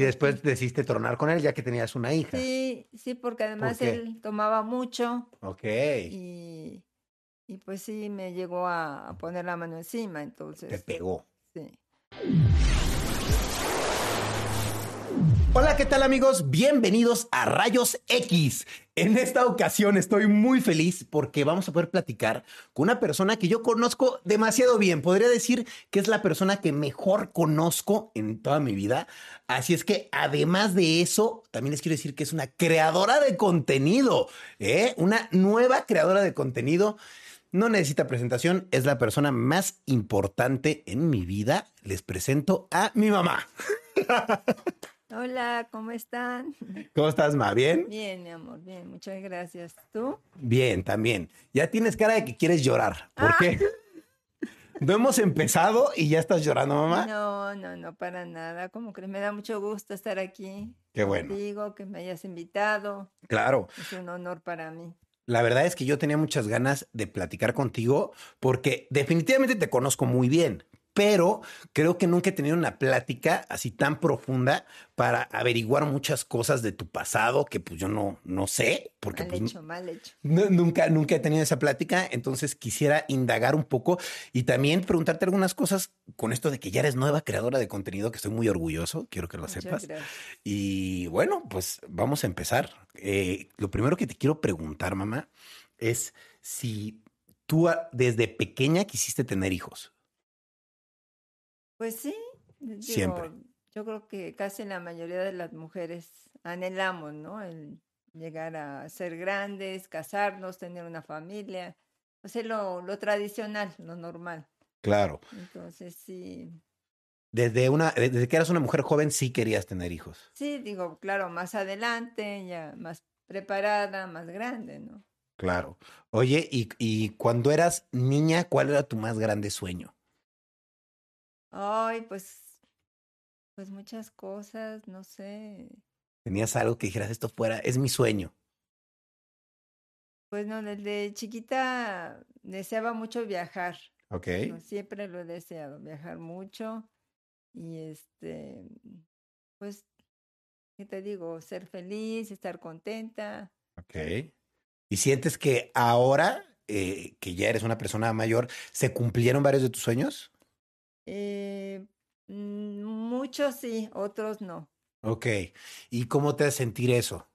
Y después decidiste tronar con él ya que tenías una hija. Sí, sí, porque además él tomaba mucho Ok. y, y pues sí me llegó a, poner la mano encima, Te entonces pegó. sí. Hola, ¿qué tal amigos? Bienvenidos a Rayos X. En esta ocasión estoy muy feliz porque vamos a poder platicar con una persona que yo conozco demasiado bien. Podría decir que es la persona que mejor conozco en toda mi vida. Así es que además de eso, también les quiero decir que es una creadora de contenido, ¿eh? Una nueva creadora de contenido. No necesita presentación, es la persona más importante en mi vida. Les presento a mi mamá. Hola, ¿cómo están? ¿Cómo estás, Ma? ¿Bien? Bien, mi amor, bien, muchas gracias. ¿Tú? Bien, también. Ya tienes cara de que quieres llorar. ¿Por Ah. qué? No hemos empezado y ya estás llorando, mamá. No, no, no, para nada. Como que me da mucho gusto estar aquí. Qué bueno. Digo que me hayas invitado. Claro. Es un honor para mí. La verdad es que yo tenía muchas ganas de platicar contigo porque definitivamente te conozco muy bien, pero creo que nunca he tenido una plática así tan profunda para averiguar muchas cosas de tu pasado que pues yo no, no sé, porque Mal pues, hecho, mal hecho. Nunca, nunca he tenido esa plática, entonces quisiera indagar un poco y también preguntarte algunas cosas con esto de que ya eres nueva creadora de contenido, que estoy muy orgulloso, quiero que lo Muchas sepas. gracias. Y bueno, pues vamos a empezar. Eh, lo primero que te quiero preguntar, mamá, es si tú ah, desde pequeña quisiste tener hijos. Pues sí, digo, Siempre. yo creo que casi la mayoría de las mujeres anhelamos, ¿no? El llegar a ser grandes, casarnos, tener una familia, o sea, lo, lo tradicional, lo normal. Claro. Entonces, sí, Desde, una, desde que eras una mujer joven sí querías tener hijos. sí, digo, claro, más adelante, ya más preparada, más grande, ¿no? Claro. Oye, y, y cuando eras niña, ¿cuál era tu más grande sueño? Ay, pues, pues muchas cosas, no sé. ¿Tenías algo que dijeras, esto fuera, es mi sueño? Pues no, desde chiquita deseaba mucho viajar. Ok. No, siempre lo he deseado, viajar mucho y este, pues, ¿qué te digo? Ser feliz, estar contenta. Ok. ¿Y sientes que ahora, eh, que ya eres una persona mayor, se cumplieron varios de tus sueños? Eh, mm, muchos sí, otros no. Ok. ¿Y cómo te hace sentir eso?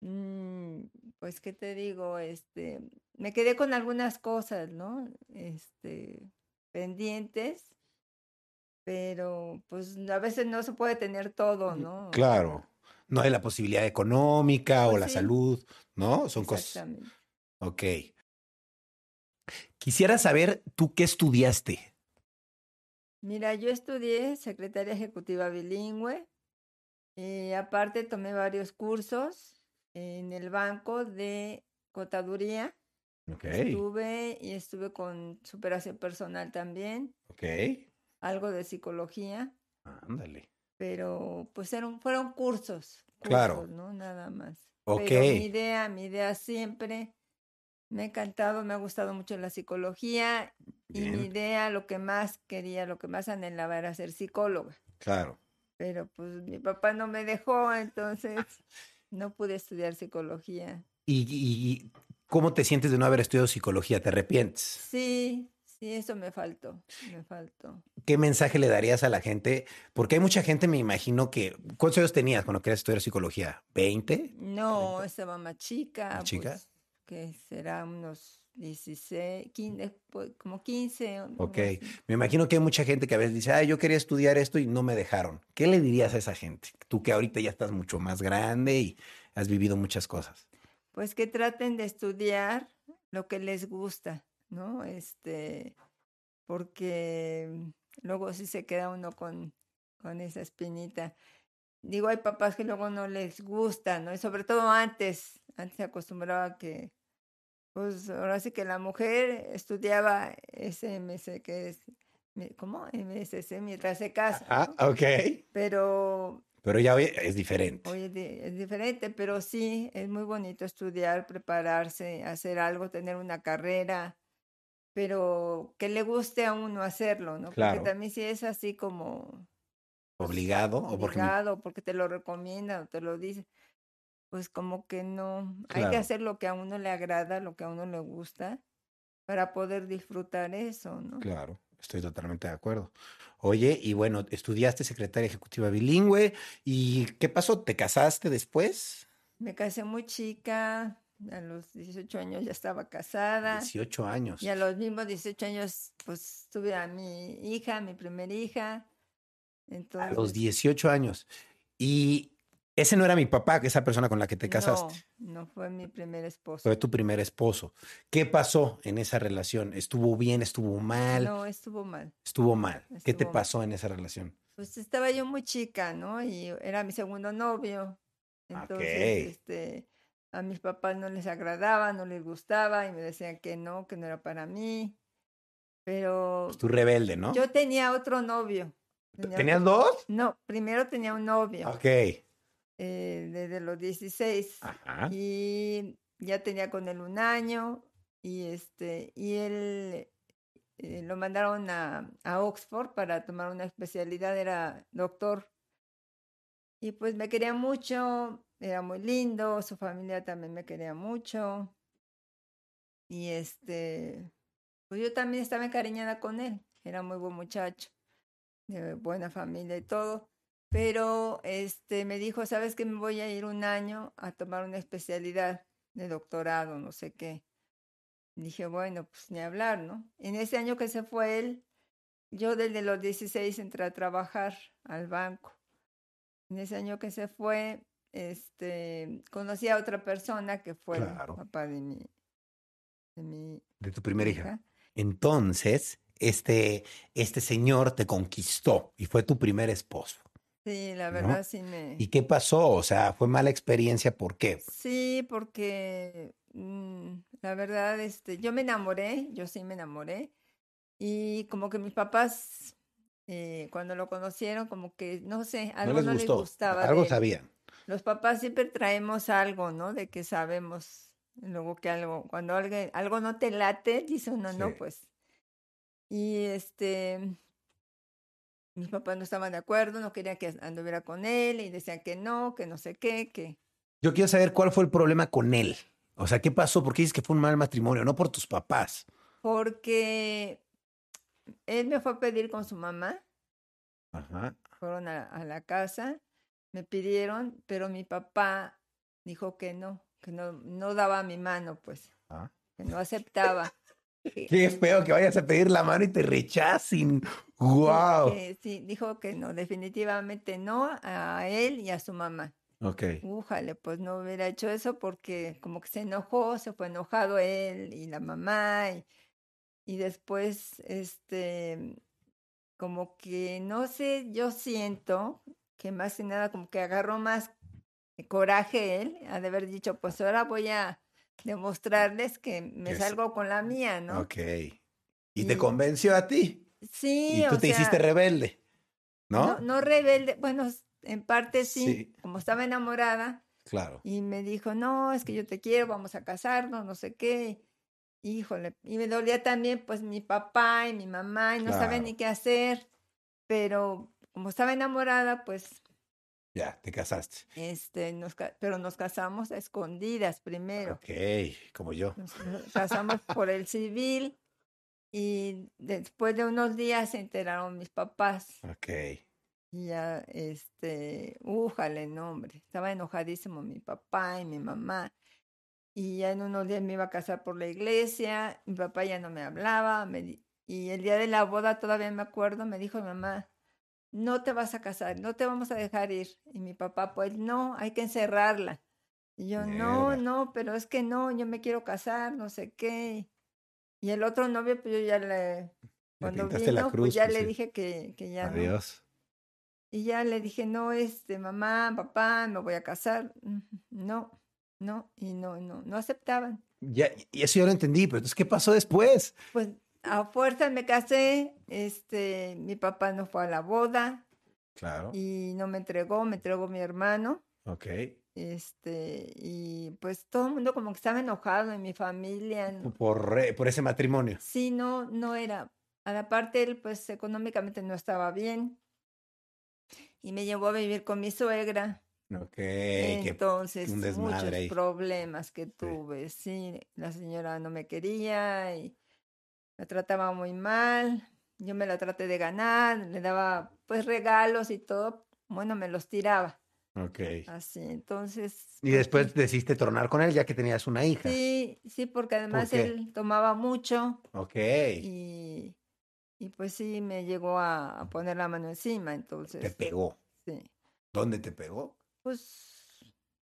Mm, pues, ¿qué te digo? Este, me quedé con algunas cosas, ¿no? Este, pendientes, pero pues a veces no se puede tener todo, ¿no? Claro. No hay la posibilidad económica o Pues la sí. salud, ¿no? Son cosas. Exactamente. Ok. Quisiera saber tú qué estudiaste. Mira, yo estudié secretaria ejecutiva bilingüe y aparte tomé varios cursos en el banco de contaduría. Ok. Estuve y estuve con superación personal también, Ok. algo de psicología, Ándale. pero pues eran, fueron cursos, Claro. cursos, ¿no? Nada más. Ok. Pero mi idea, mi idea siempre me ha encantado, me ha gustado mucho la psicología y mi idea, lo que más quería, lo que más anhelaba era ser psicóloga. Claro. Pero pues mi papá no me dejó, entonces no pude estudiar psicología. ¿Y, cómo te sientes de no haber estudiado psicología? ¿Te arrepientes? Sí, sí, eso me faltó, me faltó. ¿Qué mensaje le darías a la gente? Porque hay mucha gente, me imagino que... ¿Cuántos años tenías cuando querías estudiar psicología? ¿20? No, estaba más chica. ¿Más chica? Que será unos 16, 15, pues, como 15. o algo Ok. Me imagino que hay mucha gente que a veces dice, ah, yo quería estudiar esto y no me dejaron. ¿Qué le dirías a esa gente? Tú que ahorita ya estás mucho más grande y has vivido muchas cosas. Pues que traten de estudiar lo que les gusta, ¿no? Este, porque luego sí se queda uno con, con esa espinita. Digo, hay papás que luego no les gusta, ¿no? Y sobre todo antes, antes se acostumbraba que, pues ahora sí que la mujer estudiaba SMS, que es, ¿cómo? MSC mientras se casa, Ah, ¿no? ok. Pero Pero ya hoy es diferente. Hoy es, di- es diferente, pero sí, es muy bonito estudiar, prepararse, hacer algo, tener una carrera, pero que le guste a uno hacerlo, ¿no? Claro. Porque también si es así como, ¿Obligado? ¿O porque mi- obligado, porque te lo recomiendan o te lo dicen. Pues como que no, hay que hacer lo que a uno le agrada, lo que a uno le gusta, para poder disfrutar eso, ¿no? Claro, estoy totalmente de acuerdo. Oye, y bueno, estudiaste secretaria ejecutiva bilingüe. ¿Y qué pasó? ¿Te casaste después? Me casé muy chica, a los 18 años ya estaba casada. 18 años. Y a los mismos 18 años, pues tuve a mi hija, mi primera hija. A los Entonces, 18 años. Y ese no era mi papá, esa persona con la que te no, casaste. no fue mi primer esposo. Fue tu primer esposo. ¿Qué pasó en esa relación? ¿Estuvo bien? ¿Estuvo mal? No, estuvo mal. Estuvo mal. ¿Qué te mal. pasó en esa relación? Pues estaba yo muy chica, ¿no? Y era mi segundo novio. Entonces, Ok. este, a mis papás no les agradaba, no les gustaba y me decían que no, que no era para mí. Pero Pues tú rebelde, ¿no? yo tenía otro novio. Tenía ¿Tenías otro- dos? No, primero tenía un novio Ok. Eh, desde los 16 Ajá. y ya tenía con él un año y este y él eh, lo mandaron a, a Oxford para tomar una especialidad, era doctor. Y pues me quería mucho, era muy lindo, su familia también me quería mucho. Y este, pues yo también estaba encariñada con él, era muy buen muchacho, de buena familia y todo. Pero este me dijo, ¿sabes que me voy a ir un año a tomar una especialidad de doctorado, no sé qué? Dije, bueno, pues ni hablar, ¿no? En ese año que se fue él, yo desde los 16 entré a trabajar al banco. En ese año que se fue, este, conocí a otra persona que fue Claro. el papá de mi, de mi De tu primera hija. hija. Entonces, este, este señor te conquistó y fue tu primer esposo. Sí, la ¿No? verdad sí me... ¿Y qué pasó? O sea, fue mala experiencia, ¿por qué? Sí, porque mm, la verdad, este, yo me enamoré, yo sí me enamoré, y como que mis papás, eh, cuando lo conocieron, como que, no sé, algo no les no gustó. gustaba Algo de sabían. Los papás siempre traemos algo, ¿no? De que sabemos, luego que algo, cuando alguien, algo no te late, dice uno, Sí. no, pues. Y este, mis papás no estaban de acuerdo, no querían que anduviera con él, y decían que no, que no sé qué, que... Yo quiero saber cuál fue el problema con él. O sea, ¿qué pasó? ¿Por qué dices que fue un mal matrimonio? No por tus papás. Porque él me fue a pedir con su mamá, Ajá. fueron a, a la casa, me pidieron, pero mi papá dijo que no, que no, no daba mi mano, pues, Ah. que no aceptaba. Qué feo que vayas a pedir la mano y te rechacen. ¡Wow! sí, dijo que no, definitivamente no a él y a su mamá. Ok. Újale, pues no hubiera hecho eso porque como que se enojó, se fue enojado él y la mamá y, y después, este, como que, no sé, yo siento que más que nada como que agarró más coraje él, ha de haber dicho, pues ahora voy a demostrarles que me salgo con la mía, ¿no? Ok. Y te convenció a ti. Sí, Y tú o te sea, hiciste rebelde. ¿No? no, no rebelde, bueno, en parte sí, Sí. como estaba enamorada, Claro. Y me dijo, no, es que yo te quiero, vamos a casarnos, no sé qué. Híjole, y me dolía también pues mi papá y mi mamá y no sabía Claro. ni qué hacer, pero como estaba enamorada, pues, Ya, te casaste. este, nos, pero nos casamos a escondidas primero. Ok, como yo. Nos casamos por el civil y después de unos días se enteraron mis papás. Ok. Y ya, este, újale, no, hombre, estaba enojadísimo mi papá y mi mamá. Y ya en unos días me iba a casar por la iglesia, mi papá ya no me hablaba, me y el día de la boda todavía me acuerdo, me dijo mi mamá, no te vas a casar, no te vamos a dejar ir. Y mi papá, pues no, hay que encerrarla. Y yo, no, Mierda. no, pero es que no, yo me quiero casar, no sé qué. Y el otro novio, pues yo ya le, Le cuando pintaste la vino, cruz. pues ya pues, le sí. dije que, que ya no. Adiós. Y ya le dije, no, este, mamá, papá, me voy a casar. No, no, y no, no, no aceptaban. Ya, y eso yo lo entendí, pero entonces, ¿qué pasó después? Pues a fuerza me casé, este, mi papá no fue a la boda Claro. y no me entregó, me entregó mi hermano, Ok. este, y pues todo el mundo como que estaba enojado en mi familia. no- Por, re- por ese matrimonio. Sí, no, no era. A la parte él, pues económicamente no estaba bien. y me llevó a vivir con mi suegra. Ok. Entonces, un muchos ahí. problemas que tuve, sí. La señora no me quería y la trataba muy mal. Yo me la traté de ganar, le daba pues regalos y todo. Bueno, me los tiraba ok. así. Entonces, Y pues, después decidiste tornar con él ya que tenías una hija. sí, sí, porque además él tomaba mucho Ok. y, y pues sí me llegó a, a poner la mano encima. Te Entonces, pegó. sí. ¿Dónde te pegó? Pues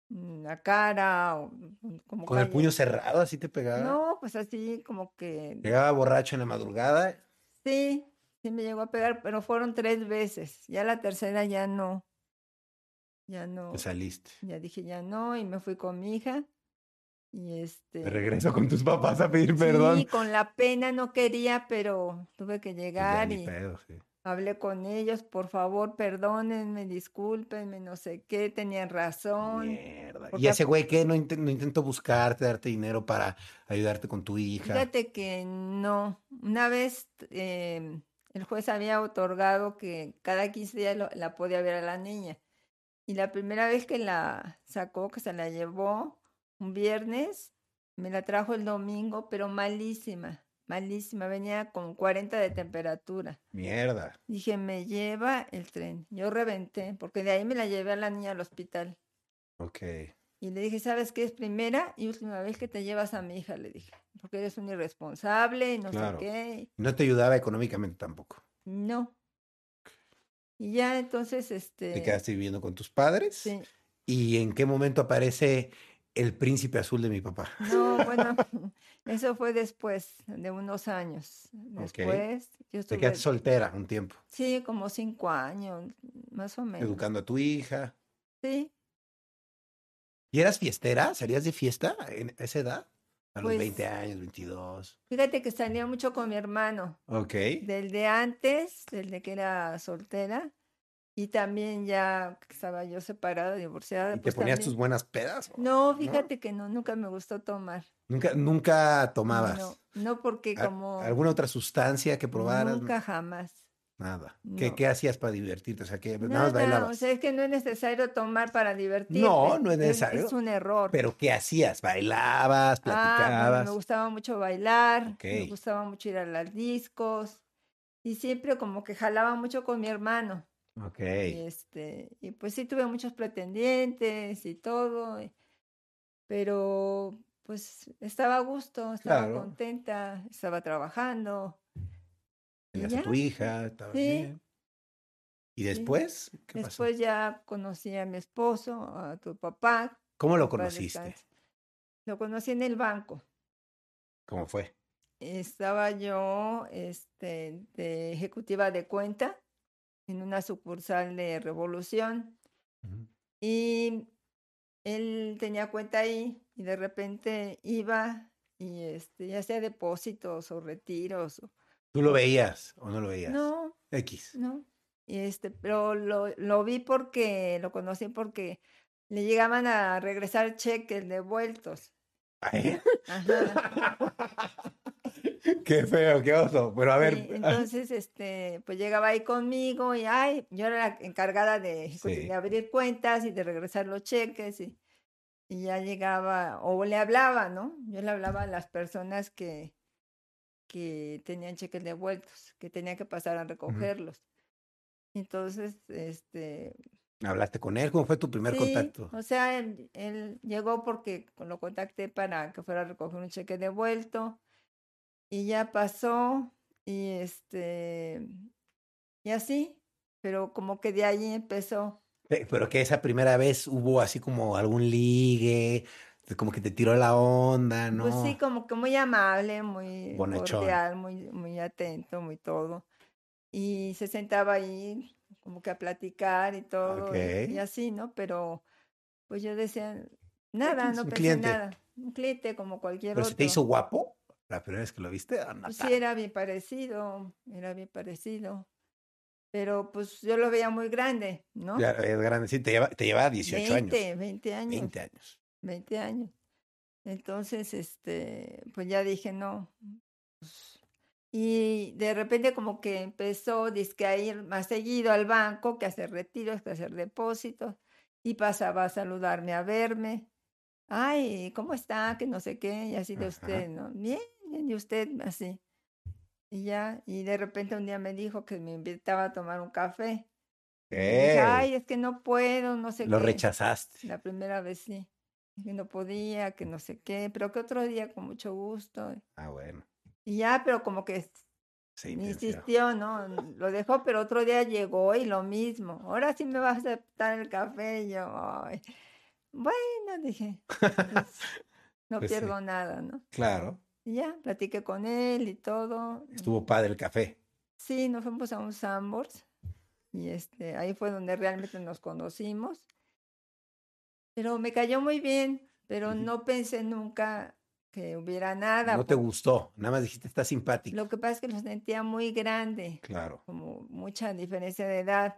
la cara o mm, como ¿Con el puño cerrado así te pegaba? No, pues así como que Llegaba borracho en la madrugada. sí, sí me llegó a pegar, pero fueron tres veces. Ya la tercera ya no. Ya no. Te saliste. Ya dije ya no y me fui con mi hija. Y este De regreso con tus papás a pedir sí, perdón. con la pena no quería, pero tuve que Pues ya llegar y pedo, sí. Hablé con ellos, por favor, perdónenme, discúlpenme, no sé qué, tenían razón. Mierda. ¿Y ese güey qué? ¿No, inten- no intentó buscarte, darte dinero para ayudarte con tu hija? Fíjate que no. Una vez eh, el juez había otorgado que cada 15 días lo- la podía ver a la niña. Y la primera vez que la sacó, que se la llevó un viernes, me la trajo el domingo, pero malísima, malísima. Venía con 40 de temperatura. Mierda. Dije, me lleva el tren. Yo reventé, porque de ahí me la llevé a la niña al hospital. Ok. Y le dije, ¿sabes qué? Es primera y última vez que te llevas a mi hija, le dije, porque eres un irresponsable y no Claro. sé qué. No te ayudaba económicamente tampoco. No. Y ya entonces, Te este, quedaste viviendo con tus padres. sí. ¿Y en qué momento aparece el príncipe azul de mi papá? No, bueno, eso fue después de unos años. Después, yo Te quedaste soltera un tiempo, sí, como cinco años, más o menos. educando a tu hija. Sí, ¿Y eras fiestera? ¿Salías de fiesta en esa edad? A los Pues- 20 años, 22. fíjate que salía mucho con mi hermano. Ok. Del de antes, del de que era soltera, y también ya estaba yo separada, divorciada. ¿Y te pues ponías también- tus buenas pedas? No, fíjate que no, nunca me gustó tomar. Nunca, nunca tomabas. No, no porque ¿Al- como ¿Alguna otra sustancia que probaras? nunca jamás. Nada. ¿Qué, No. qué hacías para divertirte? O sea, que nada más Nada, bailabas. o sea, es que no es necesario tomar para divertirte. No, no es Es- necesario, Es, un error. Pero ¿qué hacías? ¿Bailabas? Ah, bueno, ¿Platicabas? me gustaba mucho bailar, me gustaba mucho ir a los discos y siempre como que jalaba mucho con mi hermano. Ok. Este, y pues sí tuve muchos pretendientes y todo, y- pero pues estaba a gusto, estaba Claro. contenta, estaba trabajando. Tenías a tu hija, estabas Sí. bien. ¿Y después? ¿Qué pasó? Después ya conocí a mi esposo, a tu papá. ¿Cómo lo conociste? Lo conocí en el banco. ¿Cómo fue? Estaba yo este, de ejecutiva de cuenta en una sucursal de Revolución Ujú. y él tenía cuenta ahí y de repente iba y este, ya hacía depósitos o retiros. o- ¿Tú lo veías o no lo veías? No, X. no. Y este, pero lo, lo vi porque, lo conocí porque le llegaban a regresar cheques devueltos. Ay, Ajá. qué feo, qué oso. Pero a ver, Sí, entonces, este, pues llegaba ahí conmigo y ay, yo era la encargada de, Sí. de abrir cuentas y de regresar los cheques y, y ya llegaba, o le hablaba, ¿no? Yo le hablaba a las personas que, que tenían cheques devueltos, que tenían que pasar a recogerlos. Entonces, este, ¿hablaste con él? ¿Cómo fue tu primer sí, contacto? o sea, él, él llegó porque lo contacté para que fuera a recoger un cheque devuelto y ya pasó y este y así, pero como que de ahí empezó. Eh, Pero que esa primera vez hubo así como algún ligue, como que te tiró la onda, ¿no? Pues sí, como que muy amable, muy Bonachón. cordial, muy muy atento, muy todo. Y se sentaba ahí como que a platicar y todo y- y, así, ¿no? Pero pues yo decía nada, X, no pensé cliente. nada. Un cliente como cualquier Pero otro. se te hizo guapo la primera vez que lo viste. Ah, no, Pues sí, era bien parecido, era bien parecido. Pero pues yo lo veía muy grande, ¿no? Ya es grande, sí, te lleva, te lleva 18 20, años. 20 años. 20 años. 20 años. Entonces, este, pues ya dije, no. pues, Y de repente como que empezó dizque, a ir más seguido al banco, que hacer retiros, que hacer depósitos, y pasaba a saludarme, a verme. Ay, ¿cómo está? Que no sé qué, y así de Ajá. usted, ¿no? Bien, bien, y usted, así. Y ya, y de repente un día me dijo que me invitaba a tomar un café. Dije, ay, es que no puedo, no sé Lo qué. rechazaste. La primera vez sí, que no podía, que no sé qué, pero que otro día con mucho gusto. Ah, bueno. Y ya, pero como que Se insistió, ¿no? Lo dejó, pero otro día llegó y lo mismo. Ahora sí me va a aceptar el café. Y yo, ay, bueno, dije, pues, no Pues sí. pierdo nada, ¿no? Claro. Y ya, platiqué con él y todo. Estuvo padre el café. Sí, nos fuimos a un Sambors y este, ahí fue donde realmente nos conocimos. Pero me cayó muy bien, pero no pensé nunca que hubiera nada. No te gustó. Nada más dijiste, está simpático. Lo que pasa es que lo sentía muy grande, Claro. como mucha diferencia de edad.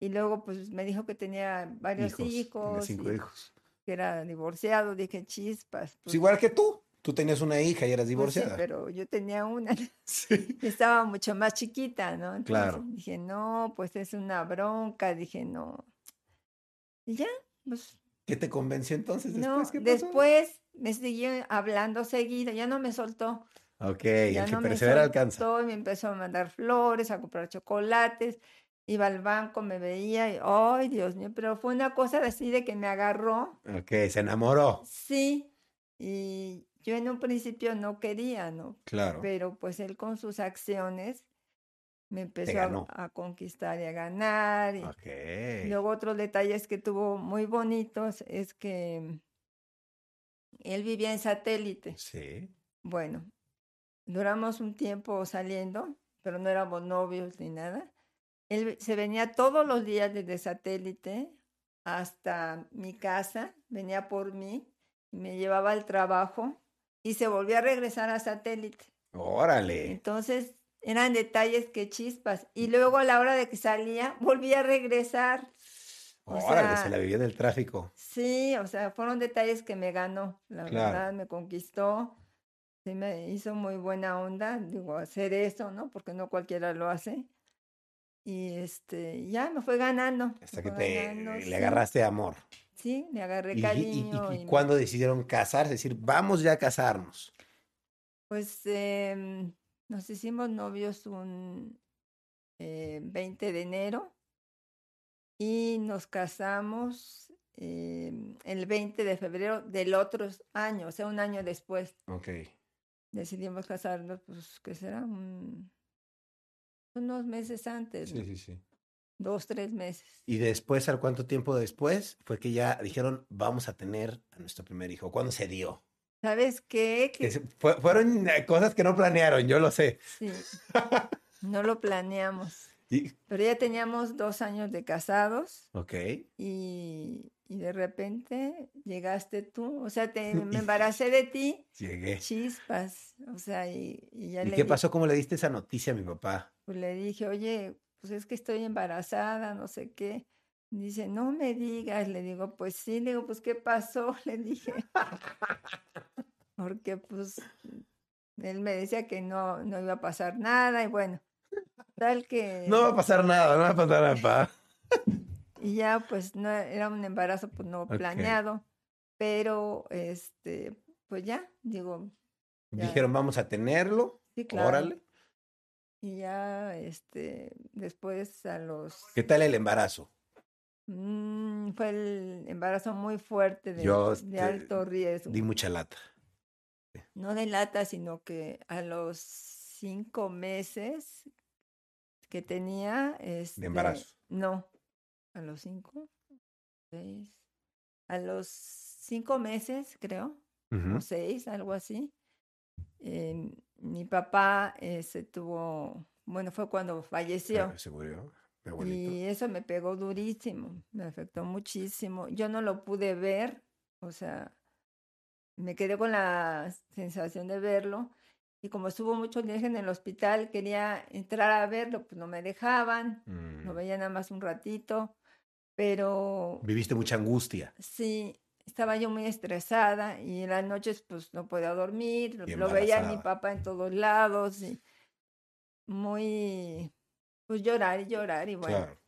Y luego pues me dijo que tenía varios Hijos. Hijos, cinco y hijos. que era divorciado. Dije, chispas. Pues pues, igual que tú. Tú tenías una hija y eras pues sí, divorciada. pero yo tenía una. Sí. estaba mucho más chiquita, ¿no? Entonces Claro. dije, no, pues es una bronca, dije, no. Y ya, pues ¿Qué te convenció entonces no, después? ¿Qué pasó? después me siguió hablando seguido, ya no me soltó, Ok, ya el que no me persevera alcanza. soltó y me empezó a mandar flores, a comprar chocolates, iba al banco, me veía y, ay, Dios mío, pero fue una cosa así de que me agarró, Ok, se enamoró. sí, y yo en un principio no quería, ¿no? Claro. pero pues él con sus acciones me empezó a, conquistar y a ganar. Y luego otros detalles que tuvo muy bonitos es que él vivía en satélite. Sí. Bueno, duramos un tiempo saliendo, pero no éramos novios ni nada. Él se venía todos los días desde satélite hasta mi casa, venía por mí, me llevaba al trabajo y se volvía a regresar a satélite. Órale. Entonces eran detalles que chispas. Y luego a la hora de que salía, volvía a regresar. o Órale, sea, se la vivió del tráfico. Sí, o sea, fueron detalles que me ganó. La Claro. verdad, me conquistó. Sí, me hizo muy buena onda, digo, hacer eso, ¿no? Porque no cualquiera lo hace. Y este, ya me fue ganando. me Hasta que te ganando, le sí, agarraste amor. Sí, le agarré ¿Y, y- y- cariño. y y me- cuándo decidieron casarse? Es decir, vamos ya a casarnos. Pues em, nos hicimos novios un eh, 20 de enero y nos casamos em, el 20 de febrero del otro año, o sea, un año después. Ok. Decidimos casarnos, pues, ¿qué será? Un- unos meses antes, ¿no? sí, sí. Dos, tres meses. Y después, ¿al cuánto tiempo después? Fue que ya dijeron, vamos a tener a nuestro primer hijo. ¿Cuándo se dio? ¿Sabes qué? Que fue- fueron eh, cosas que no planearon, yo lo sé. sí, no lo planeamos, Y- pero ya teníamos dos años de casados. ok. y, y de repente llegaste tú, o sea, te, me embaracé de ti, Llegué. chispas, o sea, y, y ya ¿Y le, qué di- pasó? ¿Cómo le diste esa noticia a mi papá? pues le dije, oye, pues es que estoy embarazada, no sé qué. Dice, no me digas, le digo, pues sí, le digo, pues ¿qué pasó? Le dije, porque pues él me decía que no, no iba a pasar nada y bueno, tal que... No va a pasar nada, no va a pasar nada. Y ya pues no era un embarazo pues no planeado, pero este, pues ya, digo, Ya. Dijeron, vamos a tenerlo. sí, claro. Órale. Y ya este, después a los ¿Qué tal el embarazo? mm, fue el embarazo muy fuerte de, Yo, de este, alto riesgo. Di mucha lata. No de lata, sino que a los cinco meses que tenía este, embarazo. No, a los cinco, seis, a los cinco meses, creo, o seis, algo así. eh, mi papá eh, se tuvo, bueno, fue cuando falleció. Ah, Se murió. Y eso me pegó durísimo, me afectó muchísimo. Yo no lo pude ver, o sea, me quedé con la sensación de verlo. Y como estuvo muchos días en el hospital, quería entrar a verlo, pues no me dejaban, lo Mm. veía nada más un ratito, pero Viviste mucha angustia. sí, estaba yo muy estresada y en las noches pues no podía dormir, lo veía a mi papá en todos lados y muy, pues llorar y llorar y bueno. Claro.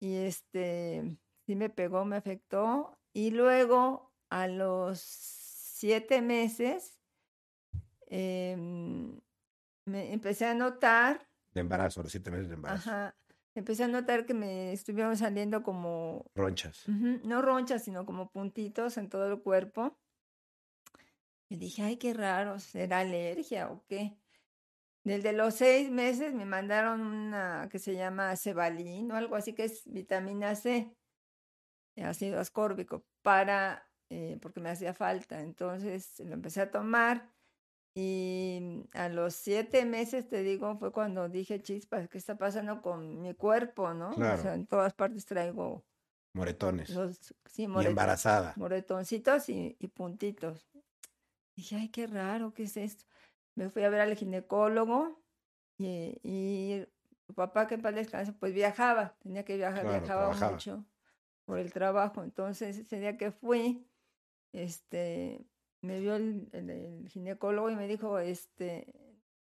Y este, sí me pegó, me afectó. Y luego, a los siete meses, em, me empecé a notar, De embarazo, los siete meses de embarazo. ajá, empecé a notar que me estuvieron saliendo como, Ronchas. no ronchas, sino como puntitos en todo el cuerpo. Y dije, ay, qué raro, ¿será alergia o qué? Desde los seis meses me mandaron una que se llama Cebalín o algo así, que es vitamina C, ácido ascórbico, para, eh, porque me hacía falta. Entonces lo empecé a tomar y a los siete meses, te digo, fue cuando dije, chispas, ¿qué está pasando con mi cuerpo, no? Claro. O sea, en todas partes traigo Moretones. los, sí, y moreton- embarazada. moretoncitos y, y puntitos. Dije, ay, qué raro, ¿qué es esto? Me fui a ver al ginecólogo y, y papá, que en paz descanse, pues viajaba, tenía que viajar, Claro, viajaba trabajaba. mucho por el trabajo. Entonces, ese día que fui, este, me vio el, ginecólogo y me dijo, este,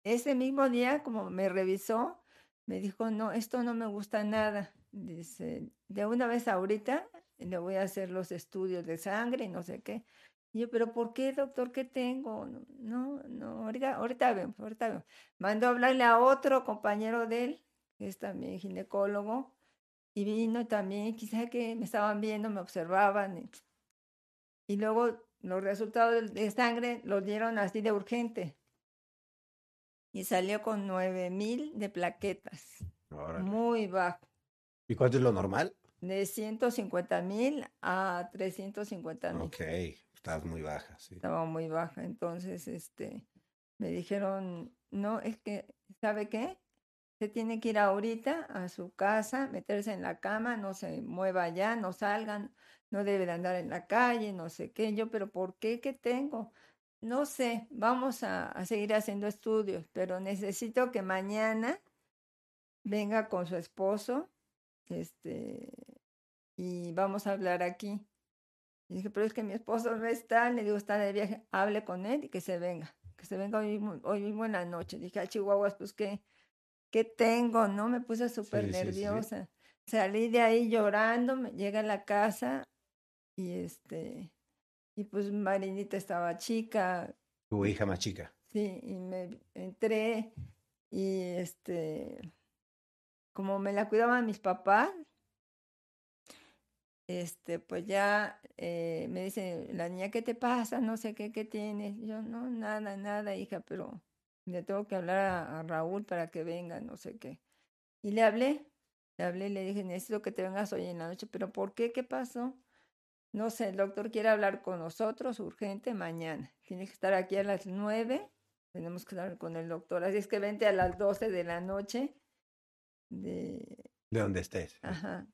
ese mismo día, como me revisó, me dijo, no, esto no me gusta nada. Dice, de una vez ahorita le voy a hacer los estudios de sangre y no sé qué. Y yo, pero ¿por qué, doctor? ¿Qué tengo? No, no, ahorita, ahorita vemos, ahorita vemos. Mandó a hablarle a otro compañero de él, que es también ginecólogo, y vino también, quizá que me estaban viendo, me observaban. Y luego los resultados de sangre los dieron así de urgente. Y salió con 9000 de plaquetas, Órale. muy bajo. ¿Y cuánto es lo normal? De 150 mil a 350 mil. Ok, estás muy baja, sí. Estaba muy baja. Entonces, este, me dijeron, no, es que, ¿sabe qué? Se tiene que ir ahorita a su casa, meterse en la cama, no se mueva ya, no salgan, no debe de andar en la calle, no sé qué. Yo, pero ¿por qué? ¿Qué tengo? No sé, vamos a, a seguir haciendo estudios, pero necesito que mañana venga con su esposo, este, y vamos a hablar aquí. Y dije, pero es que mi esposo no está, le digo, está de viaje, hable con él y que se venga, que se venga hoy hoy mismo en la noche. Dije, a Chihuahuas, pues qué, qué tengo, ¿no? Me puse súper Sí, sí, sí. nerviosa. Salí de ahí llorando, me llegué a la casa y este, y pues Marinita estaba chica, Tu hija más chica. Sí, y me entré y este, como me la cuidaban mis papás, este, pues ya eh, me dice la niña, ¿qué te pasa? No sé qué, ¿qué tienes? Yo, no, nada, nada, hija, pero le tengo que hablar a, a Raúl para que venga, no sé qué. Y le hablé, le hablé le dije, necesito que te vengas hoy en la noche, pero ¿por qué? ¿Qué pasó? No sé, el doctor quiere hablar con nosotros urgente mañana. Tiene que estar aquí a las nueve. Tenemos que hablar con el doctor. Así es que vente a las doce de la noche. De... De donde estés. Ajá.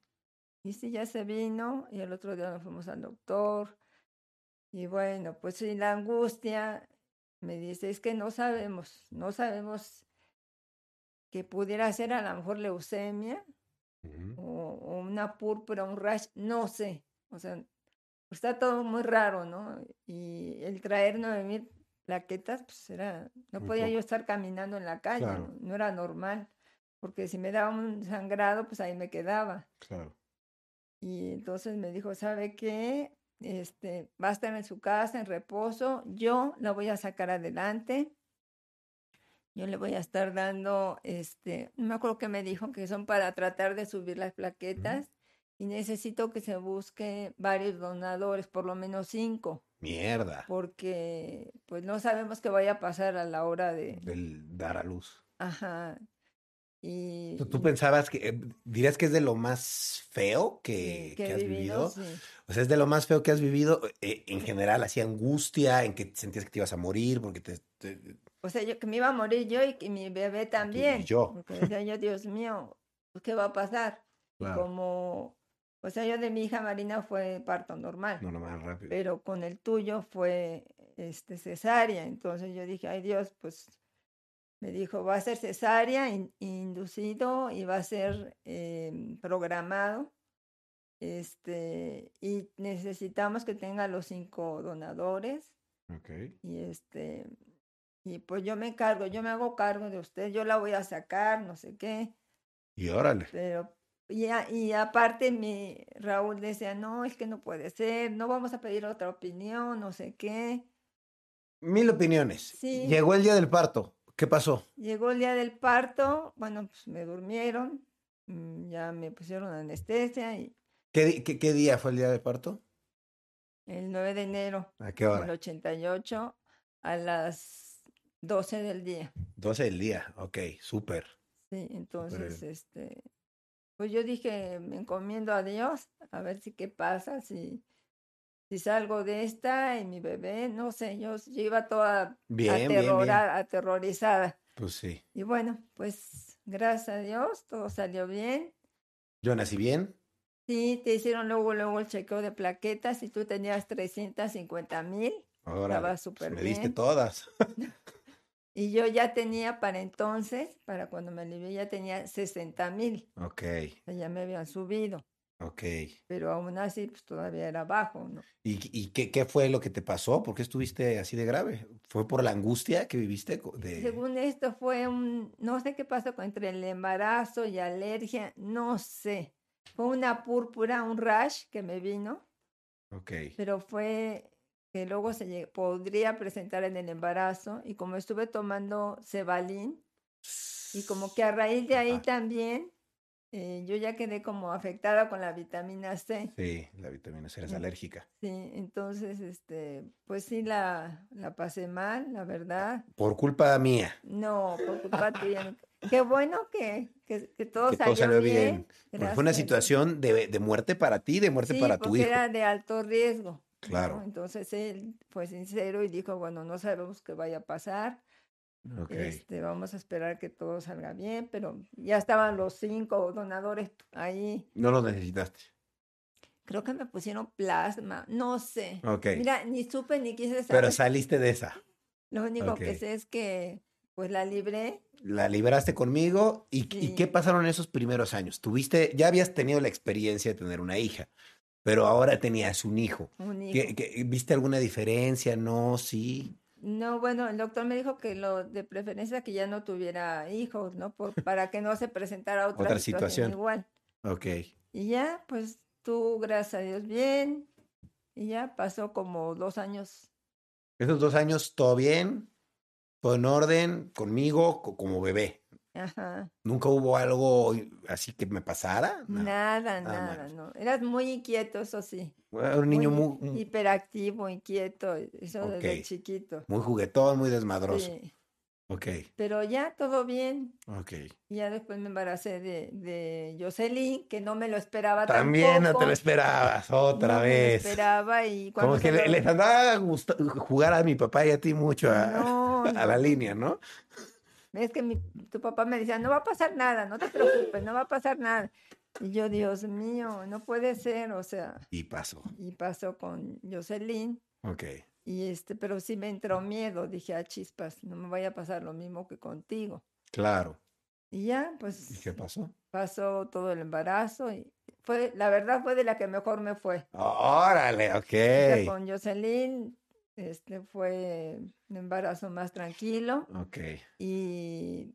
Y sí, ya se vino. Y el otro día nos fuimos al doctor. Y bueno, pues sí, la angustia me dice, es que no sabemos, no sabemos que pudiera ser a lo mejor leucemia o, o una púrpura, un rash, no sé. O sea, está todo muy raro, ¿no? Y el traer nueve mil plaquetas, pues era, no Muy podía yo estar caminando en la calle, Claro. no, no era normal, porque si me daba un sangrado, pues ahí me quedaba. Claro. Y entonces me dijo, ¿sabe qué? Este, va a estar en su casa, en reposo, yo la voy a sacar adelante. Yo le voy a estar dando, este, no me acuerdo qué me dijo, que son para tratar de subir las plaquetas y necesito que se busque varios donadores, por lo menos cinco, Mierda. porque pues no sabemos qué vaya a pasar a la hora de, Del dar a luz. ajá. Y, ¿Tú, y pensabas que, eh, dirías que es de lo más feo sí, que, que que he has vivido, vivido? sí. O sea, es de lo más feo que has vivido eh, en general, así angustia, en que sentías que te ibas a morir, porque te, te- O sea, yo que me iba a morir yo y que mi bebé también. yo. Porque decía yo, Dios mío, pues, ¿qué va a pasar? Y Claro. como, o sea, yo de mi hija Marina fue parto normal, no, no más rápido. pero con el tuyo fue este cesárea. Entonces yo dije, ay Dios, pues me dijo, va a ser cesárea, in- inducido y va a ser em, programado. Este, y necesitamos que tenga los cinco donadores. Ok. Y este, Y pues yo me encargo, yo me hago cargo de usted, yo la voy a sacar, no sé qué. Y órale. Pero, y, a- y aparte mi Raúl decía, no, es que no puede ser, no vamos a pedir otra opinión, no sé qué. Mil opiniones. Sí. Llegó el día del parto. ¿Qué pasó? Llegó el día del parto, bueno, pues me durmieron, mm, ya me pusieron anestesia y ¿Qué, di- qué- qué día fue el día del parto? el 9 de enero ¿A qué hora? 88 a las 12 del día. 12 del día. Ok, súper. Sí, entonces, este, pues yo dije, me encomiendo a Dios, a ver si qué pasa, si, si salgo de esta y mi bebé, no sé, yo, yo iba toda Bien, bien, bien. aterrora- aterrorizada. Pues sí. Y bueno, pues gracias a Dios, todo salió bien. Yo nací bien. Sí, te hicieron luego, luego el chequeo de plaquetas y tú tenías 350 mil Ahora Estaba súper me diste bien. todas. y yo ya tenía para entonces, para cuando me alivié, ya tenía 60 mil, Ok, ya me habían subido. Ok. pero aún así pues todavía era bajo, ¿no? ¿Y, y qué, qué fue lo que te pasó? ¿Por qué estuviste así de grave? ¿Fue por la angustia que viviste? De... Según esto fue un, no sé qué pasó entre el embarazo y alergia, no sé. Fue una púrpura, un rash que me vino, Ok, pero fue que luego se podría presentar en el embarazo y como estuve tomando Cebalín y como que a raíz de ahí Ajá. también eh, yo ya quedé como afectada con la vitamina C. Sí, la vitamina C eres Mm. alérgica. Sí, entonces, este, pues sí la, la pasé mal, la verdad. Por culpa mía. No, por culpa tuya. Qué bueno que, que, que todo que salió, todo salió bien. bien. Porque fue una situación de, de muerte para ti, de muerte Sí, para tu porque hijo. era de alto riesgo. ¿no? Claro. Entonces él fue sincero y dijo, bueno, no sabemos qué vaya a pasar. Este, vamos a esperar que todo salga bien, pero ya estaban los cinco donadores ahí. No lo necesitaste. Creo que me pusieron plasma, no sé. Ok. Mira, ni supe ni quise saber. Pero saliste de esa. Lo único que sé es que pues la libré. La liberaste conmigo. ¿Y, qué pasaron esos primeros años? Tuviste, ya habías tenido la experiencia de tener una hija, pero ahora tenías un hijo. Un hijo. ¿Qué- qué- viste alguna diferencia? No, sí. No, bueno, el doctor me dijo que lo de preferencia que ya no tuviera hijos, ¿no? Por, para que no se presentara otra, Otra situación, situación. igual. Ok. Y ya, pues tú, gracias a Dios, bien. Y ya pasó como dos años. Esos dos años, todo bien, todo en orden, conmigo, co- como bebé. Ajá. ¿Nunca hubo algo así que me pasara? No. Nada, nada nada, no. Eras muy inquieto, eso sí. Era un niño muy muy, muy, hiperactivo, inquieto, eso desde Ok. chiquito. muy juguetón, muy desmadroso. Sí. Ok, Pero ya todo bien. ok. Y ya después me embaracé de, de Jocelyn, que no me lo esperaba También no te lo esperabas, otra No me lo vez. esperaba y cuando Como que lo- les andaba gusta- jugar a mi papá y a ti mucho a, No, a la línea, ¿no? Es que mi- tu papá me decía, no va a pasar nada, no te preocupes, no va a pasar nada. Y yo, Dios mío, no puede ser, o sea, Y pasó. y pasó con Jocelyn, Ok. y este, pero sí me entró miedo, dije, a chispas, no me vaya a pasar lo mismo que contigo. Claro. Y ya, ¿Y pues qué pasó? pasó todo el embarazo y fue, la verdad fue de la que mejor me fue. Órale, ok. con Jocelyn, este fue un embarazo más tranquilo Ok, y,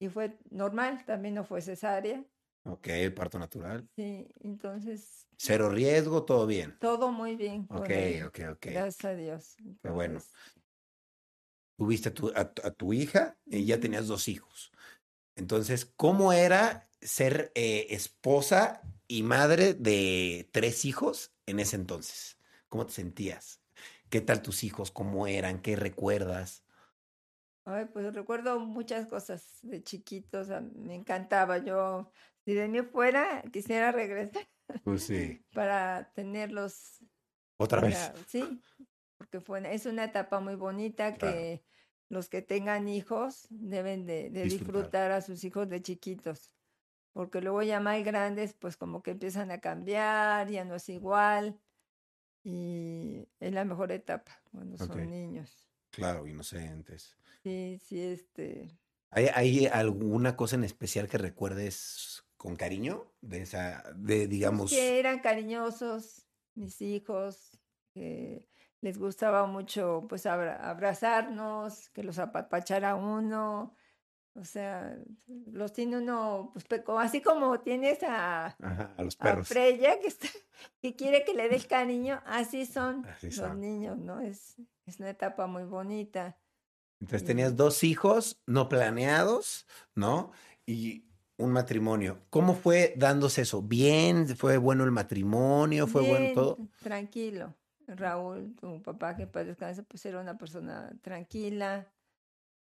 y fue normal, también no fue cesárea. Ok, parto natural. Sí, entonces Cero riesgo, todo bien. todo muy bien. Ok, él, ok, ok. Gracias a Dios. Qué bueno. Entonces, Tuviste a tu, a, a tu hija y ya tenías dos hijos. Entonces, ¿cómo era ser eh, esposa y madre de tres hijos en ese entonces? ¿Cómo te sentías? ¿Qué tal tus hijos? ¿Cómo eran? ¿Qué recuerdas? Ay, pues recuerdo muchas cosas de chiquitos, me encantaba. Yo, si de mí fuera, quisiera regresar Pues sí. para tenerlos. Otra vez. sí, porque fue, es una etapa muy bonita Claro. que los que tengan hijos deben de, de Disfrutar. disfrutar a sus hijos de chiquitos. Porque luego ya más grandes, pues como que empiezan a cambiar, ya no es igual. Y es la mejor etapa cuando son niños. Claro, inocentes. Sí, sí, este. ¿Hay, hay alguna cosa en especial que recuerdes con cariño? De esa, de digamos, que eran cariñosos, mis hijos, que les gustaba mucho pues abrazarnos, que los apapachara uno, o sea, los tiene uno, pues así como tienes a, a los perros. Freya, que, está, que quiere que le dé el cariño, así son los niños, ¿no? Es, es una etapa muy bonita. Entonces tenías dos hijos no planeados, ¿no? Y un matrimonio. ¿Cómo fue dándose eso? ¿Bien? ¿Fue bueno el matrimonio? ¿Fue bueno todo? Tranquilo. Raúl, tu papá que para descansar, pues era una persona tranquila,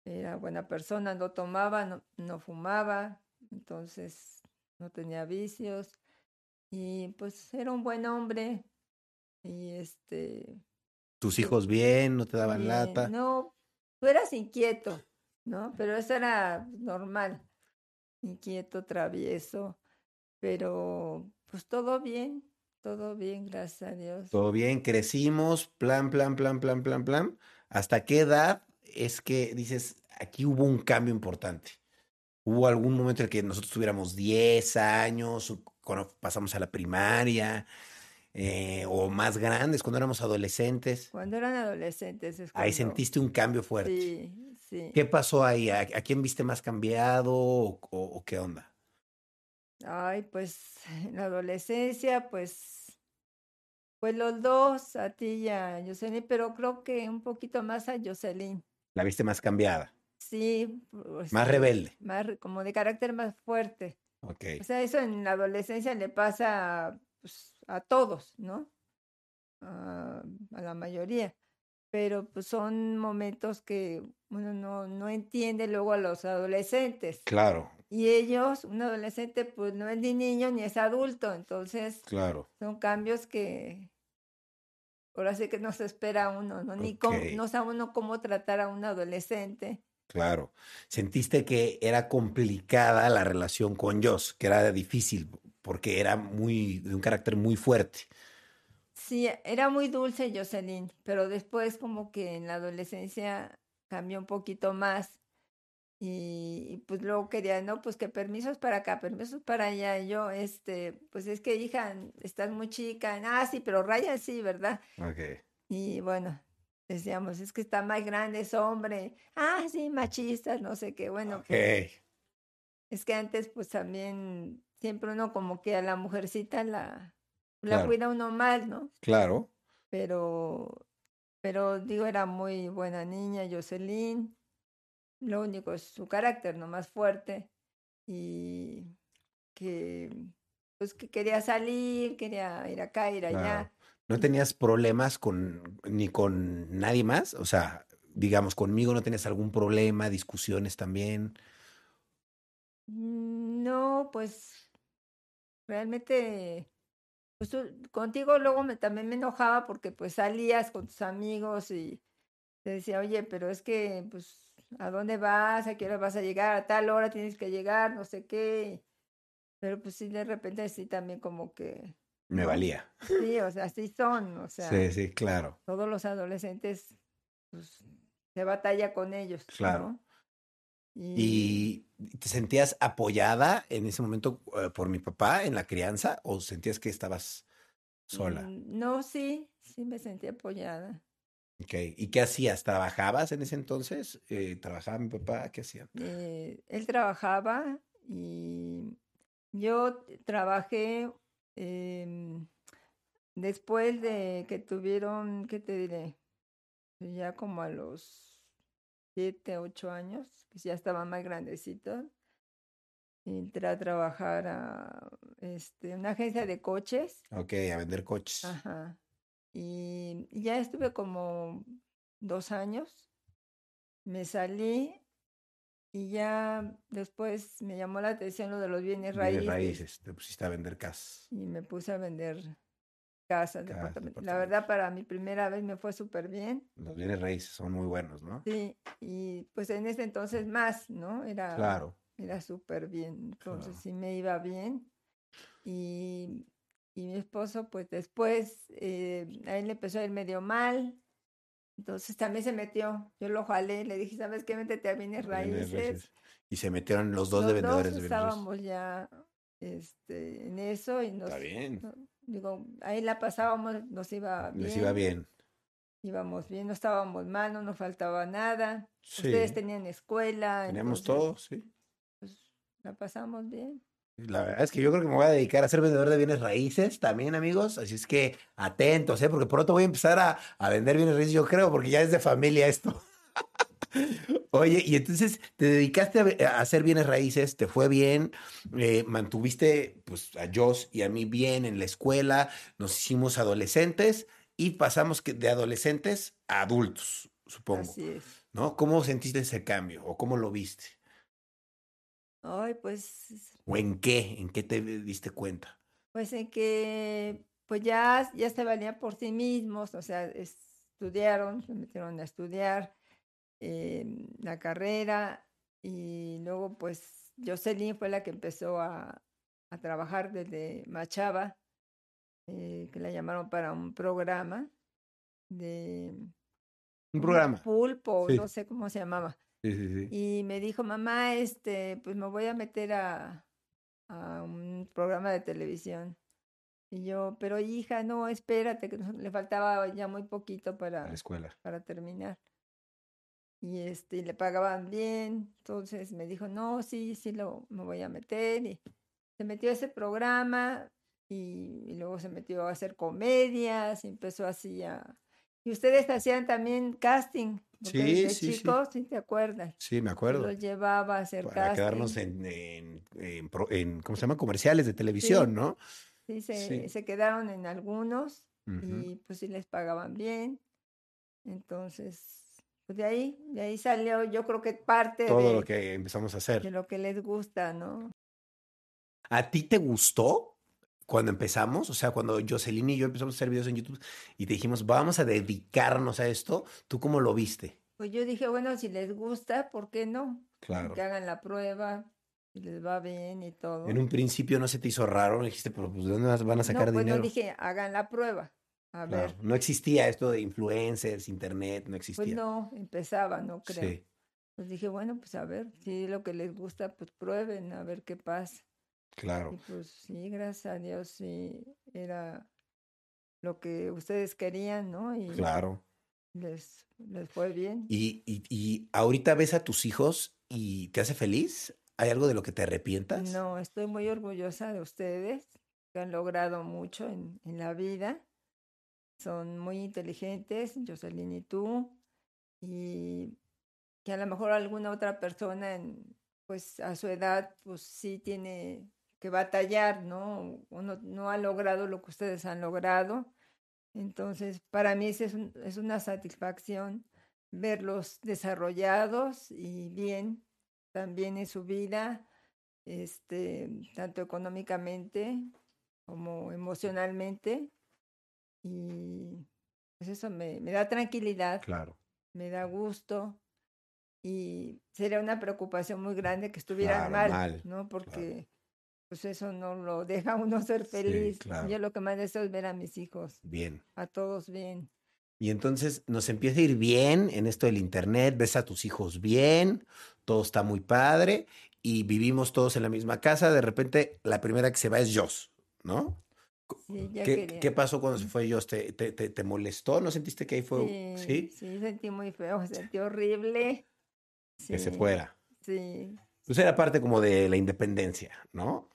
era buena persona, no tomaba, no, no fumaba, entonces no tenía vicios y pues era un buen hombre y este... ¿Tus hijos bien? ¿No te daban lata? No, tú eras inquieto, ¿no? Pero eso era normal, inquieto, travieso, pero pues todo bien, todo bien, gracias a Dios. Todo bien, crecimos, plan, plan, plan, plan, plan, plan. ¿Hasta qué edad es que dices, aquí hubo un cambio importante? ¿Hubo algún momento en el que nosotros tuviéramos 10 años, cuando pasamos a la primaria, eh, o más grandes, cuando éramos adolescentes? Cuando eran adolescentes. Ahí sentiste un cambio fuerte. Sí, sí. ¿Qué pasó ahí? ¿A, quién viste más cambiado o qué onda? Ay, pues en la adolescencia, pues, pues los dos, a ti y a Jocelyn, pero creo que un poquito más a Jocelyn. ¿La viste más cambiada? Sí. Pues, más rebelde. Más, como de carácter más fuerte. Ok. O sea, eso en la adolescencia le pasa pues, a todos, ¿no? a la mayoría. Pero pues son momentos que uno no, no entiende luego a los adolescentes. Claro, y ellos, un adolescente, pues no es ni niño ni es adulto, entonces claro. son cambios que ahora sí que no se espera uno, ¿no? Ni cómo, no sabe uno cómo tratar a un adolescente. Claro. Sentiste que era complicada la relación con Joss, que era difícil, porque era muy, de un carácter muy fuerte. Sí, era muy dulce Jocelyn, pero después como que en la adolescencia cambió un poquito más y, pues luego quería, no, pues que permisos para acá, permisos para allá. Y yo, este, pues es que hija, estás muy chica. Ah, sí, pero Raya sí, ¿verdad? Ok. Y bueno, decíamos, es que está más grande, es hombre. Ah, sí, machistas, no sé qué. Bueno, pues, es que antes pues también siempre uno como que a la mujercita la, la cuida uno mal, ¿no? Claro. Pero, pero digo, era muy buena niña, Jocelyn lo único es su carácter, no más fuerte. Y que, pues que quería salir, quería ir acá, ir allá. ¿No tenías problemas con ni con nadie más? O sea, digamos, conmigo no tenías algún problema, discusiones también. Mm, no, pues realmente, pues contigo luego me, también me enojaba porque pues salías con tus amigos y te decía, oye, pero es que pues ¿A dónde vas? ¿A qué hora vas a llegar? A tal hora tienes que llegar, no sé qué. Pero pues sí, de repente sí también como que... Me valía. Sí, o sea, sí son, o sea. Sí, sí, claro. Todos los adolescentes, pues, se batalla con ellos. Claro. Y... te sentías apoyada en ese momento eh, por mi papá en la crianza o sentías que estabas sola? Mm, no, sí, sí me sentí apoyada. Ok, ¿y qué hacías? ¿Trabajabas en ese entonces? Eh, ¿Trabajaba mi papá? ¿Qué hacían? Eh, él trabajaba y yo trabajé em, después de que tuvieron, ¿qué te diré? Ya como a los siete, ocho años, pues ya estaba más grandecito. Entré a trabajar a este, una agencia de coches. Ok, a vender coches. Ajá. Y ya estuve como dos años. Me salí y ya después me llamó la atención lo de los bienes raíces. Bienes raíces, te pusiste a vender casas. Y me puse a vender casas, departamentos. La verdad, para mi primera vez me fue súper bien. Los bienes raíces son muy buenos, ¿no? Sí, y pues en ese entonces más, ¿no? Era, claro. Era súper bien. Entonces sí me iba bien. Y y mi esposo, pues después, eh, a él le empezó a ir medio mal. Entonces también se metió. Yo lo jalé, le dije, ¿sabes qué? Métete a bienes raíces. Y se metieron los dos de vendedores dos estábamos ya este, en eso y nos... Está bien. Digo, ahí la pasábamos, nos iba bien. Nos iba bien. íbamos bien, no estábamos mal, no nos faltaba nada. Ustedes tenían escuela, teníamos todo, sí. pues, la pasamos bien. La verdad es que yo creo que me voy a dedicar a ser vendedor de bienes raíces también, amigos. Así es que atentos, ¿eh? Porque pronto voy a empezar a, a vender bienes raíces, yo creo, porque ya es de familia esto. Oye, y entonces te dedicaste a, hacer bienes raíces, te fue bien, eh, mantuviste pues a Joss y a mí bien en la escuela, nos hicimos adolescentes y pasamos de adolescentes a adultos, supongo, Así es. ¿no? ¿Cómo sentiste ese cambio o cómo lo viste? Ay, pues, ¿O en qué? ¿En qué te diste cuenta? pues en que pues ya, ya se valían por sí mismos, o sea, estudiaron, se metieron a estudiar eh, la carrera y luego pues Jocelyn fue la que empezó a, a trabajar desde Machaba, eh, que la llamaron para un programa de Un programa. pulpo, Sí. no sé cómo se llamaba. Sí, sí, sí. Y me dijo, mamá, este, pues me voy a meter a, a un programa de televisión. Y yo, pero hija, no, espérate, que le faltaba ya muy poquito A la para, escuela. para terminar. Y este, y le pagaban bien. Entonces me dijo, no, sí, sí, lo, me voy a meter. Y se metió a ese programa y, y luego se metió a hacer comedias y empezó así a... Y ustedes hacían también casting, Sí, sí, sí. chicos, sí te acuerdas. Sí, me acuerdo. los llevaba a hacer Para quedarnos en, en, en ¿cómo se llama? Comerciales de televisión, Sí, ¿no? sí, se, Sí. se quedaron en algunos y pues sí les pagaban bien. Entonces, pues de ahí, de ahí salió yo creo que parte Todo lo de, que empezamos a de hacer. lo que les gusta, ¿no? ¿A ti te gustó cuando empezamos? O sea, cuando Jocelyn y yo empezamos a hacer videos en YouTube y te dijimos, vamos a dedicarnos a esto, ¿tú cómo lo viste? Pues yo dije, bueno, si les gusta, ¿por qué no? Claro. Que hagan la prueba, si les va bien y todo. En un principio no se te hizo raro, dijiste, pero pues ¿de dónde van a No, sacar pues no dinero? dije, hagan la prueba. A Claro, ver, no existía esto de influencers, internet, no pues existía. no, empezaba, no creo. Sí, Pues dije, bueno, pues a ver, si es lo que les gusta, pues prueben, a ver qué pasa. Y claro, pues sí, gracias a Dios, sí, era lo que ustedes querían, ¿no? Y claro. les, les fue bien. Y, y, y ahorita ves a tus hijos y te hace feliz. ¿Hay algo de lo que te arrepientas? No, estoy muy orgullosa de ustedes, que han logrado mucho en, en la vida. Son muy inteligentes, Jocelyn y tú, y que a lo mejor alguna otra persona, en, pues a su edad, pues sí tiene que batallar, ¿no? Uno no ha logrado lo que ustedes han logrado. Entonces, para mí es, es una satisfacción verlos desarrollados y bien también en su vida, este, tanto económicamente como emocionalmente. Y pues eso me, me da tranquilidad, Claro, me da gusto y sería una preocupación muy grande que estuvieran claro, mal, mal. ¿no? Porque pues eso no lo deja uno ser Sí, feliz. claro. Yo lo que más deseo es ver a mis hijos, Bien. a todos bien. Y entonces nos empieza a ir bien en esto del internet, ves a tus hijos bien, todo está muy padre y vivimos todos en la misma casa. De repente, la primera que se va es Joss, ¿no? Sí, ¿Qué, pasó cuando se fue Joss? ¿Te, te, te, te molestó? ¿No sentiste que ahí fue? Sí, ¿Sí? sí, sentí muy feo, sentí horrible. Que se fuera. sí, Pues era parte como de la independencia, ¿no?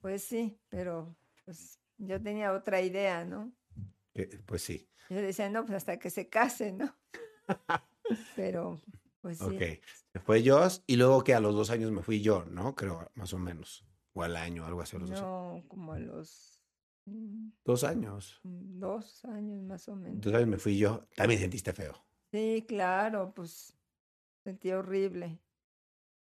pues sí, pero pues yo tenía otra idea, ¿no? Pues sí. Yo decía, no, pues hasta que se case, ¿no? Pero, pues sí. Ok. Se fue Joss y luego que a los dos años me fui yo, ¿no? Creo, más o menos. O al año, algo así. a los dos, No, como a los mm, dos años. dos años más o menos. Dos años me fui yo. También sentiste feo. Sí, claro, pues sentí horrible.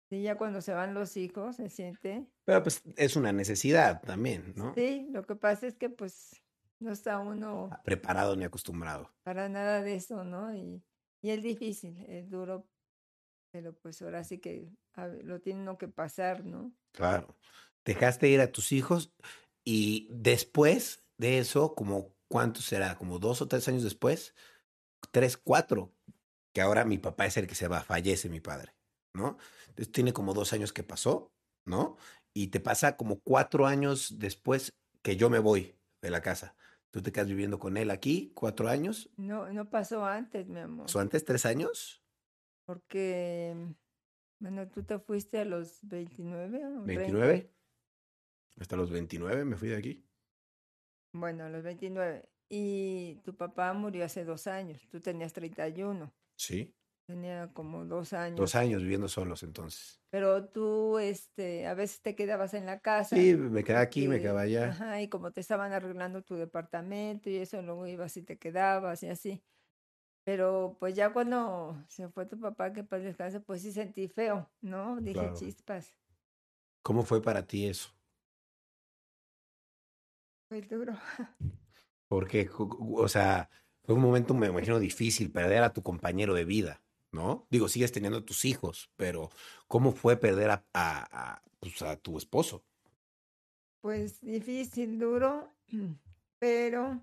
Sí, ya cuando se van los hijos se siente. Pero pues es una necesidad también, ¿no? Sí, lo que pasa es que pues no está uno Preparado ni acostumbrado. para nada de eso, ¿no? Y, y es difícil, es duro, pero pues ahora sí que ver, lo tiene uno que pasar, ¿no? Claro. Dejaste ir a tus hijos y después de eso, como cuánto será, como dos o tres años después, tres, cuatro, que ahora mi papá es el que se va, fallece mi padre, ¿no? Entonces tiene como dos años que pasó, ¿no? Y te pasa como cuatro años después que yo me voy de la casa. Tú te quedas viviendo con él aquí, cuatro años. No, no pasó antes, mi amor. ¿O antes, tres años? Porque, bueno, tú te fuiste a los 29 o 30. ¿29? Hasta los 29 me fui de aquí. Bueno, a los 29. Y tu papá murió hace dos años. Tú tenías 31. Sí. Tenía como dos años. Dos años viviendo solos entonces. Pero tú, este, a veces te quedabas en la casa. Sí, me quedaba aquí, me quedaba allá. Ajá, y como te estaban arreglando tu departamento y eso, luego ibas y te quedabas y así. Pero pues ya cuando se fue tu papá, que paz descanse, pues sí sentí feo, ¿no? Dije Claro. chispas. ¿Cómo fue para ti eso? Fue duro. Porque, o sea, fue un momento, me imagino, difícil perder a tu compañero de vida, ¿no? Digo, sigues teniendo a tus hijos, pero ¿cómo fue perder a, a, a, pues, a tu esposo? Pues difícil, duro, pero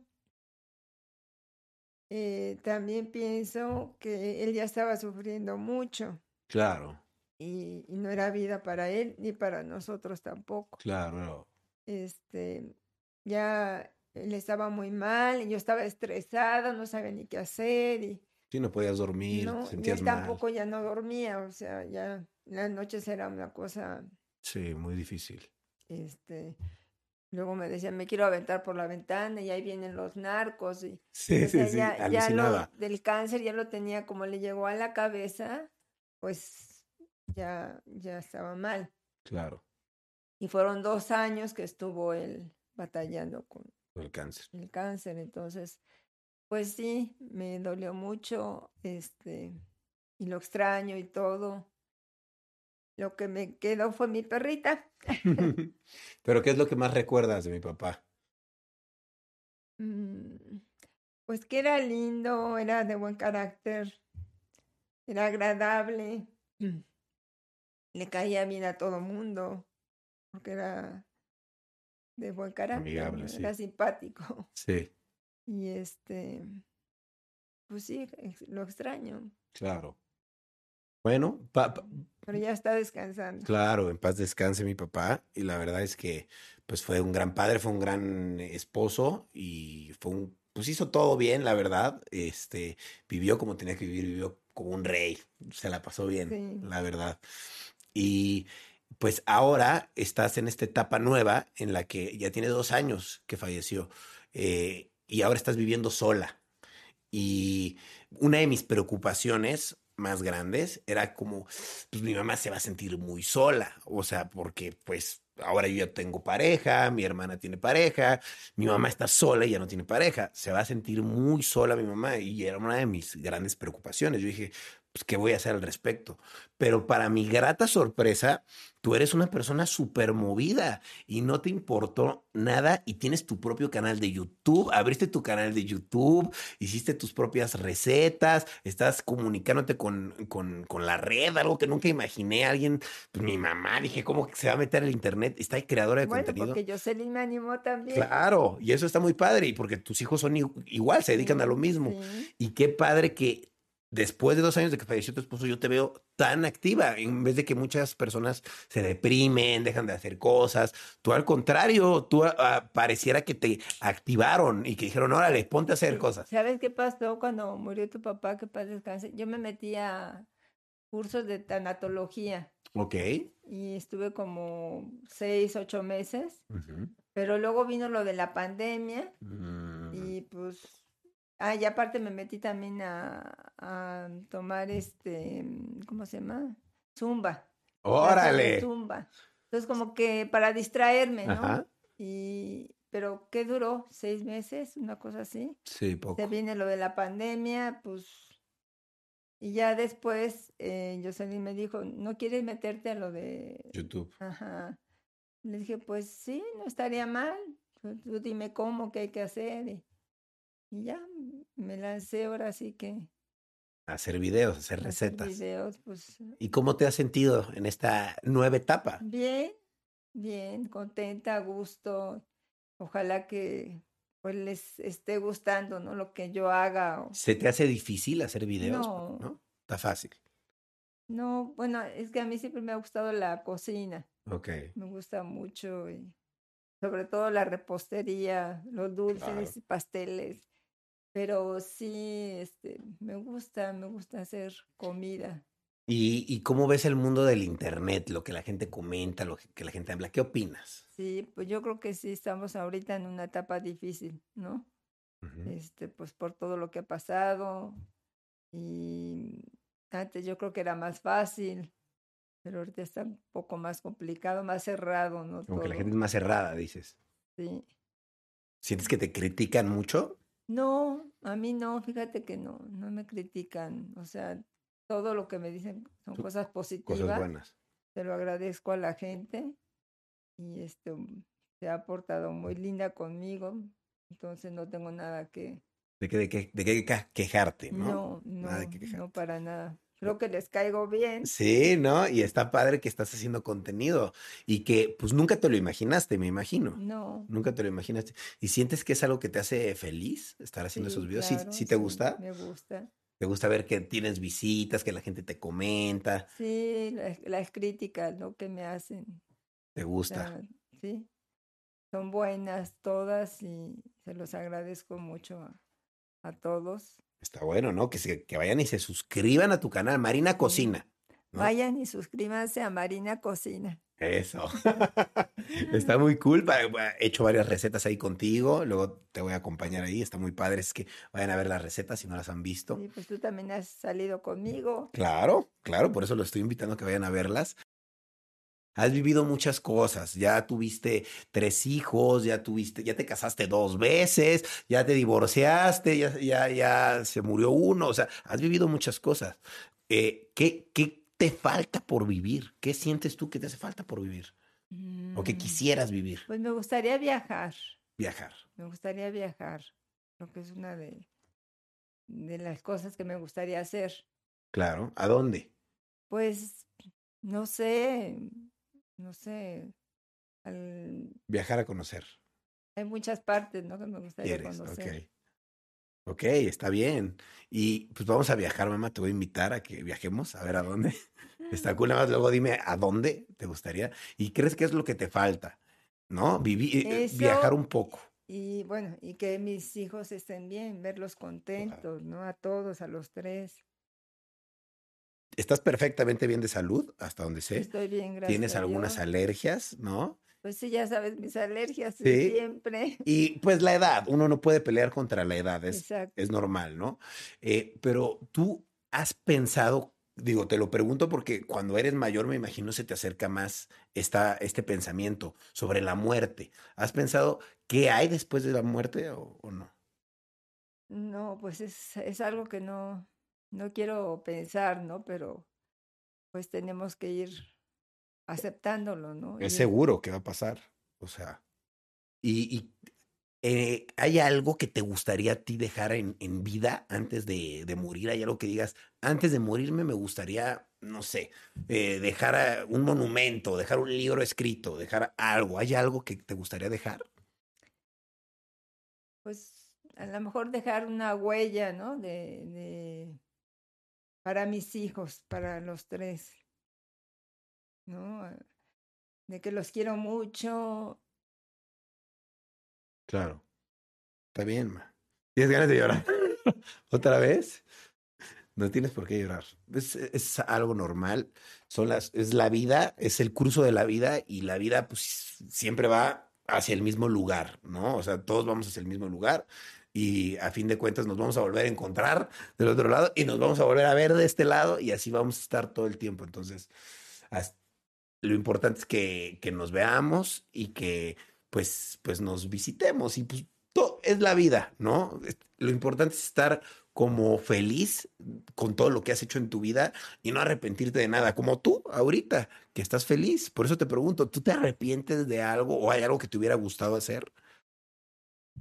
eh, también pienso que él ya estaba sufriendo mucho Claro, y, y no era vida para él ni para nosotros tampoco. claro. Este, ya él estaba muy mal y yo estaba estresada, no sabía ni qué hacer y Sí, no podías dormir, no, y sentías mal. tampoco ya no dormía, o sea, ya las noches era una cosa, Sí, muy difícil. este, luego me decía, me quiero aventar por la ventana y ahí vienen los narcos y Sí, o sea, sí, sí, ya, ya lo del cáncer ya lo tenía como le llegó a la cabeza, pues ya, ya estaba mal. Claro, Y fueron dos años que estuvo él batallando con el cáncer. el cáncer, entonces, pues sí, me dolió mucho, este, y lo extraño y todo. Lo que me quedó fue mi perrita. Pero ¿qué es lo que más recuerdas de mi papá? Mm, Pues que era lindo, era de buen carácter, era agradable, le caía bien a todo mundo, porque era de buen carácter, Amigable, era simpático. Sí, Y este, pues sí, lo extraño, claro. Bueno, pa- pa- pero ya está descansando. Claro, en paz descanse mi papá y la verdad es que pues fue un gran padre, fue un gran esposo y fue un pues hizo todo bien, la verdad. Este, vivió como tenía que vivir, vivió como un rey, se la pasó bien, Sí. la verdad. Y pues ahora estás en esta etapa nueva en la que ya tiene dos años que falleció eh, y ahora estás viviendo sola. Y una de mis preocupaciones más grandes era como, pues mi mamá se va a sentir muy sola, o sea, porque pues ahora yo ya tengo pareja, mi hermana tiene pareja, mi mamá está sola y ya no tiene pareja, se va a sentir muy sola mi mamá y era una de mis grandes preocupaciones. Yo dije, pues, ¿qué voy a hacer al respecto? Pero para mi grata sorpresa, tú eres una persona súper movida y no te importó nada y tienes tu propio canal de YouTube, abriste tu canal de YouTube, hiciste tus propias recetas, estás comunicándote con, con, con la red, algo que nunca imaginé. Alguien, pues mi mamá, dije, ¿cómo que se va a meter al internet? Está ahí creadora de Bueno, contenido. porque Jocelyn me animó también. Claro, y eso está muy padre, y porque tus hijos son igual, se dedican a lo mismo. sí. Y qué padre que después de dos años de que falleció tu esposo, yo te veo tan activa, en vez de que muchas personas se deprimen, dejan de hacer cosas. Tú al contrario, tú ah, pareciera que te activaron y que dijeron, órale, ponte a hacer cosas. ¿Sabes qué pasó cuando murió tu papá? Que paz descanse. Yo me metí a cursos de tanatología Ok. y estuve como seis, ocho meses, pero luego vino lo de la pandemia Mm, y pues, ah, y aparte me metí también a, a tomar este, ¿cómo se llama? Zumba. Órale. Zumba. Entonces como que para distraerme, ¿no? Ajá. Y, pero ¿qué duró? ¿Seis meses? Una cosa así. Sí, poco. Se viene lo de la pandemia, pues, y ya después eh, Jocelyn me dijo, ¿no quieres meterte a lo de...? YouTube. Ajá. Le dije, pues sí, no estaría mal. Tú, tú dime cómo, qué hay que hacer. Y, y ya me lancé ahora sí que Hacer videos, hacer a hacer recetas. videos, pues ¿Y cómo te has sentido en esta nueva etapa? bien, bien, contenta, a gusto. Ojalá que pues les esté gustando, ¿no? Lo que yo haga. o- ¿Se te hace difícil hacer videos? No. ¿No? Está fácil. No, bueno, es que a mí siempre me ha gustado la cocina, Ok. me gusta mucho y sobre todo la repostería, los dulces, y pasteles. Pero sí, este, me gusta, me gusta hacer comida. ¿Y, ¿Y cómo ves el mundo del internet, lo que la gente comenta, lo que la gente habla? ¿Qué opinas? Sí, pues yo creo que sí estamos ahorita en una etapa difícil, ¿no? Este, pues por todo lo que ha pasado. Y antes yo creo que era más fácil, pero ahorita está un poco más complicado, más cerrado, ¿no? Como que la gente es más cerrada, dices. Sí. ¿Sientes que te critican mucho? No, a mí no, fíjate que no, no me critican. O sea, todo lo que me dicen son cosas positivas. Cosas buenas. Te lo agradezco a la gente y este se ha portado muy linda conmigo, entonces no tengo nada que de qué de qué de qué quejarte, ¿no? No, no, no para nada. Creo que les caigo bien. Sí, ¿no? Y está padre que estás haciendo contenido y que pues nunca te lo imaginaste, me imagino. No. Nunca te lo imaginaste. ¿Y sientes que es algo que te hace feliz estar haciendo esos videos? ¿Sí, ¿Sí, te gusta? Me gusta. ¿Te gusta ver que tienes visitas, que la gente te comenta? Sí, las, críticas, ¿no? Que me hacen. ¿Te gusta? sí. Son buenas todas y se los agradezco mucho a todos. Está bueno, ¿no? Que, se, que vayan y se suscriban a tu canal, Marina Cocina. Vayan y suscríbanse a Marina Cocina. Eso. está muy cool. He hecho varias recetas ahí contigo. Luego te voy a acompañar ahí. Está muy padre. Es que vayan a ver las recetas si no las han visto. Sí, pues tú también has salido conmigo. Claro, claro. Por eso lo estoy invitando a que vayan a verlas. Has vivido muchas cosas, ya tuviste tres hijos, ya tuviste, ya te casaste dos veces, ya te divorciaste, ya, ya, ya se murió uno, o sea, has vivido muchas cosas. Eh, ¿qué, ¿Qué te falta por vivir? ¿Qué sientes tú que te hace falta por vivir? ¿O que mm. quisieras vivir? Pues me gustaría viajar. Viajar. Me gustaría viajar. Creo que es una de, de las cosas que me gustaría hacer. Claro. ¿A dónde? Pues, no sé, no sé, Viajar a conocer. Hay muchas partes, ¿no? Que me gustaría conocer. Ok. Ok, está bien. Y pues vamos a viajar, mamá. Te voy a invitar a que viajemos, a ver a dónde. Está cool. Nada más luego dime a dónde te gustaría. ¿Y crees que es lo que te falta? ¿No? Vivir, eh, viajar un poco. Y bueno, y que mis hijos estén bien, verlos contentos, ¿no? A todos, a los tres. ¿Estás perfectamente bien de salud, hasta donde sé? Estoy bien, gracias. ¿Tienes algunas alergias, no? Pues sí, ya sabes, mis alergias siempre. Y pues la edad, uno no puede pelear contra la edad, es, es normal, ¿no? Eh, pero tú has pensado, digo, te lo pregunto porque cuando eres mayor me imagino se te acerca más esta, este pensamiento sobre la muerte. ¿Has pensado qué hay después de la muerte o, o no? No, pues es, es algo que no, no quiero pensar, ¿no? Pero pues tenemos que ir aceptándolo, ¿no? Es seguro que va a pasar, o sea, y, eh, ¿hay algo que te gustaría a ti dejar en, en vida antes de, de, morir? ¿Hay algo que digas, antes de morirme me gustaría, no sé, eh, dejar un monumento, dejar un libro escrito, dejar algo? ¿Hay algo que te gustaría dejar? Pues a lo mejor dejar una huella, ¿no? de para mis hijos, para los tres, ¿no? De que los quiero mucho. Claro. Está bien, ma. ¿Tienes ganas de llorar? ¿Otra vez? No tienes por qué llorar. Es, es, algo normal. Son las, es la vida, es el curso de la vida y la vida pues siempre va hacia el mismo lugar, ¿no? O sea, todos vamos hacia el mismo lugar y a fin de cuentas nos vamos a volver a encontrar del otro lado y nos vamos a volver a ver de este lado y así vamos a estar todo el tiempo. Entonces, lo importante es que, que nos veamos y que pues, pues nos visitemos y pues todo es la vida, ¿no? Lo importante es estar como feliz con todo lo que has hecho en tu vida y no arrepentirte de nada, como tú ahorita, que estás feliz. Por eso te pregunto, ¿tú te arrepientes de algo o hay algo que te hubiera gustado hacer?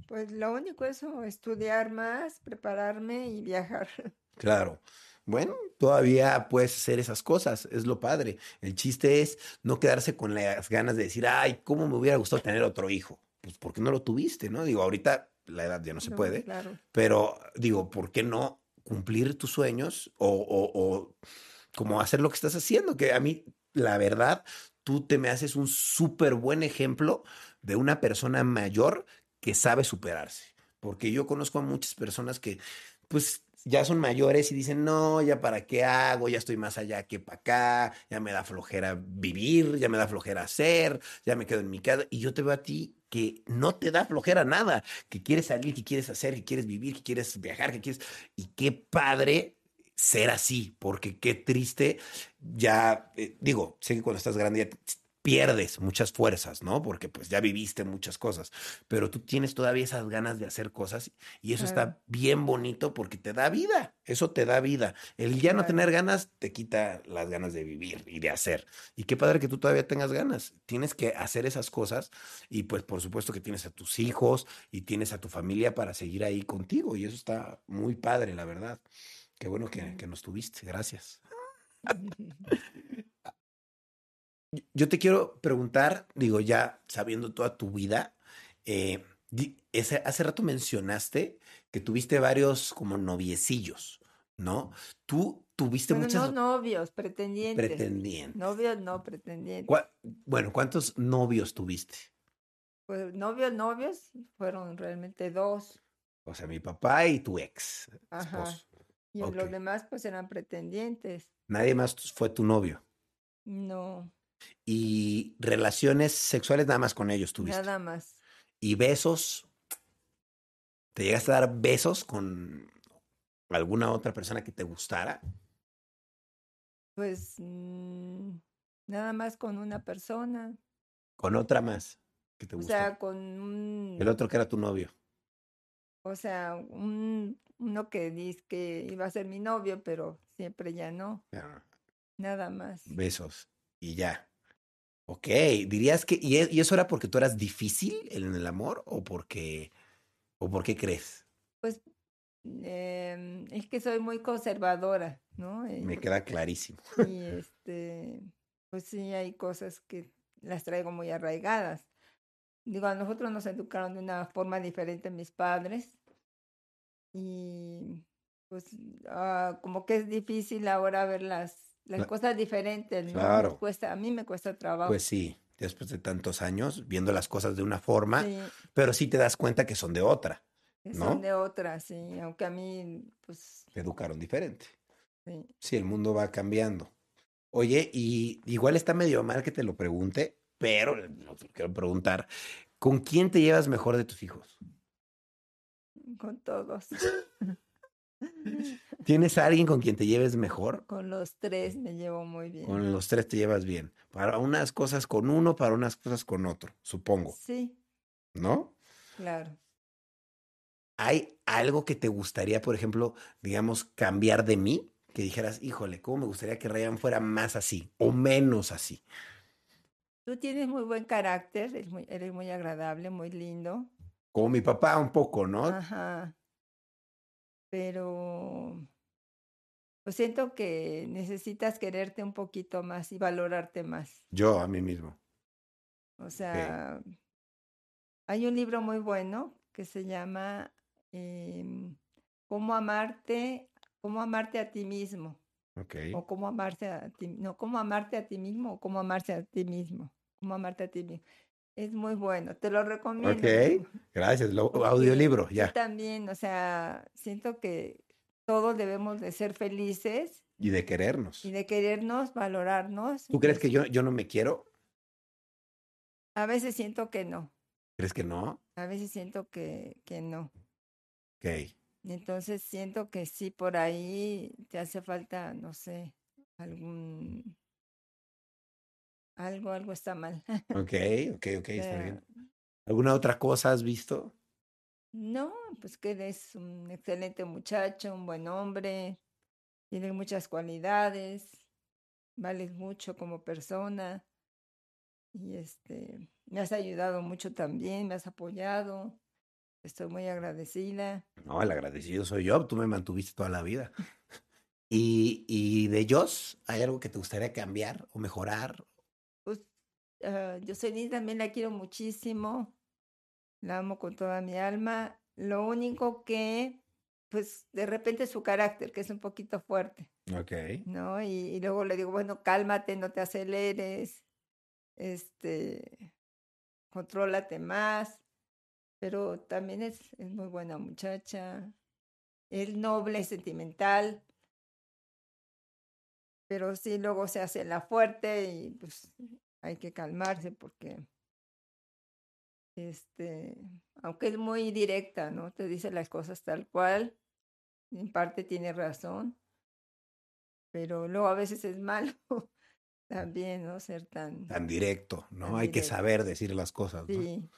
Pues lo único es estudiar más, prepararme y viajar. Claro. Bueno, todavía puedes hacer esas cosas, es lo padre. El chiste es no quedarse con las ganas de decir, ay, ¿cómo me hubiera gustado tener otro hijo? Pues porque no lo tuviste, ¿no? Digo, ahorita la edad ya no se puede, claro. pero digo, ¿por qué no cumplir tus sueños o, o, o como hacer lo que estás haciendo? Que a mí, la verdad, tú te me haces un súper buen ejemplo de una persona mayor que sabe superarse. Porque yo conozco a muchas personas que, pues, ya son mayores y dicen, no, ya para qué hago, ya estoy más allá que para acá, ya me da flojera vivir, ya me da flojera hacer, ya me quedo en mi casa. Y yo te veo a ti que no te da flojera nada, que quieres salir, que quieres hacer, que quieres vivir, que quieres viajar, que quieres... Y qué padre ser así, porque qué triste, ya, eh, digo, sé que cuando estás grande ya pierdes muchas fuerzas, ¿no? Porque pues ya viviste muchas cosas, pero tú tienes todavía esas ganas de hacer cosas y eso está bien bonito porque te da vida, eso te da vida. El ya no tener ganas te quita las ganas de vivir y de hacer. Y qué padre que tú todavía tengas ganas. Tienes que hacer esas cosas y pues por supuesto que tienes a tus hijos y tienes a tu familia para seguir ahí contigo y eso está muy padre, la verdad. Qué bueno que, que nos tuviste, gracias. Yo te quiero preguntar, digo, ya sabiendo toda tu vida, eh, ese, hace rato mencionaste que tuviste varios como noviecillos, ¿no? Tú tuviste bueno, muchos... No novios, pretendientes. Pretendientes. Novios, no, pretendientes. bueno, ¿cuántos novios tuviste? Pues novios, novios, fueron realmente dos. O sea, mi papá y tu ex. Ajá. Y los demás, pues eran pretendientes. ¿Nadie más fue tu novio? No. Y relaciones sexuales nada más con ellos tuviste. Nada más. Y besos. ¿Te llegaste a dar besos con alguna otra persona que te gustara? Pues mm, nada más con una persona. ¿Con otra más que te O gustó? sea, con un, El otro que era tu novio. o sea, un, uno que dice que iba a ser mi novio, pero siempre ya no. Nada más. Besos. Y ya. Ok, dirías que. ¿y, e- y eso era porque tú eras difícil en el amor o porque. o por qué crees? Pues em, es que soy muy conservadora, ¿no? Y, Me queda clarísimo. y, este, pues sí, hay cosas que las traigo muy arraigadas. Digo, a nosotros nos educaron de una forma diferente mis padres y pues ah, como que es difícil ahora ver las, las Cla- cosas diferentes, ¿no? Nos Claro. cuesta, a mí me cuesta trabajo. Pues sí, después de tantos años viendo las cosas de una forma, Sí, pero sí te das cuenta que son de otra. que ¿no? son de otras, sí, aunque a mí, pues, Te educaron diferente. sí. Sí, el mundo va cambiando. Oye, y igual está medio mal que te lo pregunte, pero no te lo quiero preguntar. ¿Con quién te llevas mejor de tus hijos? con todos. ¿Tienes a alguien con quien te lleves mejor? Con los tres me llevo muy bien. Con los tres te llevas bien. Para unas cosas con uno, para unas cosas con otro, supongo, Sí, ¿no? claro. ¿Hay algo que te gustaría, por ejemplo, digamos, cambiar de mí? Que dijeras, híjole, ¿cómo me gustaría que Ryan fuera más así o menos así? Tú tienes muy buen carácter, eres muy, eres muy agradable, muy lindo. Como mi papá un poco, ¿no? Ajá. Pero pues siento que necesitas quererte un poquito más y valorarte más. Yo a mí mismo. O sea, hay un libro muy bueno que se llama em, Cómo amarte, cómo amarte a ti mismo. Ok. O cómo amarse a ti, no, cómo amarte a ti mismo o cómo amarse a ti mismo. Cómo amarte a ti mismo. Es muy bueno, te lo recomiendo. Ok, gracias. Lo, porque audiolibro, yo ya. también, o sea, siento que todos debemos de ser felices Y de querernos. y de querernos, valorarnos. ¿Tú crees que yo, yo no me quiero? A veces siento que no, ¿Crees que no? a veces siento que, que no. Ok. Entonces siento que sí, por ahí te hace falta, no sé, algún... Algo, algo está mal. Ok, ok, ok, está Eh, bien. ¿Alguna otra cosa has visto? No, pues que eres un excelente muchacho, un buen hombre, tienes muchas cualidades, vales mucho como persona y este, me has ayudado mucho también, me has apoyado, estoy muy agradecida. No, el agradecido soy yo. Tú me mantuviste toda la vida. ¿Y, y de Joss, hay algo que te gustaría cambiar o mejorar? Pues ah, Jocelyn también la quiero muchísimo, la amo con toda mi alma. Lo único que, pues de repente su carácter, que es un poquito fuerte. Ok. ¿no? Y, y luego le digo, bueno, cálmate, no te aceleres, este, contrólate más, pero también es, es muy buena muchacha, es noble, sentimental, pero sí luego se hace la fuerte y pues hay que calmarse porque este, aunque es muy directa, ¿no? Te dice las cosas tal cual, en parte tiene razón, pero luego a veces es malo también, ¿no? Ser tan... Tan directo, ¿no? Tan Hay que saber decir las cosas, ¿no? Sí,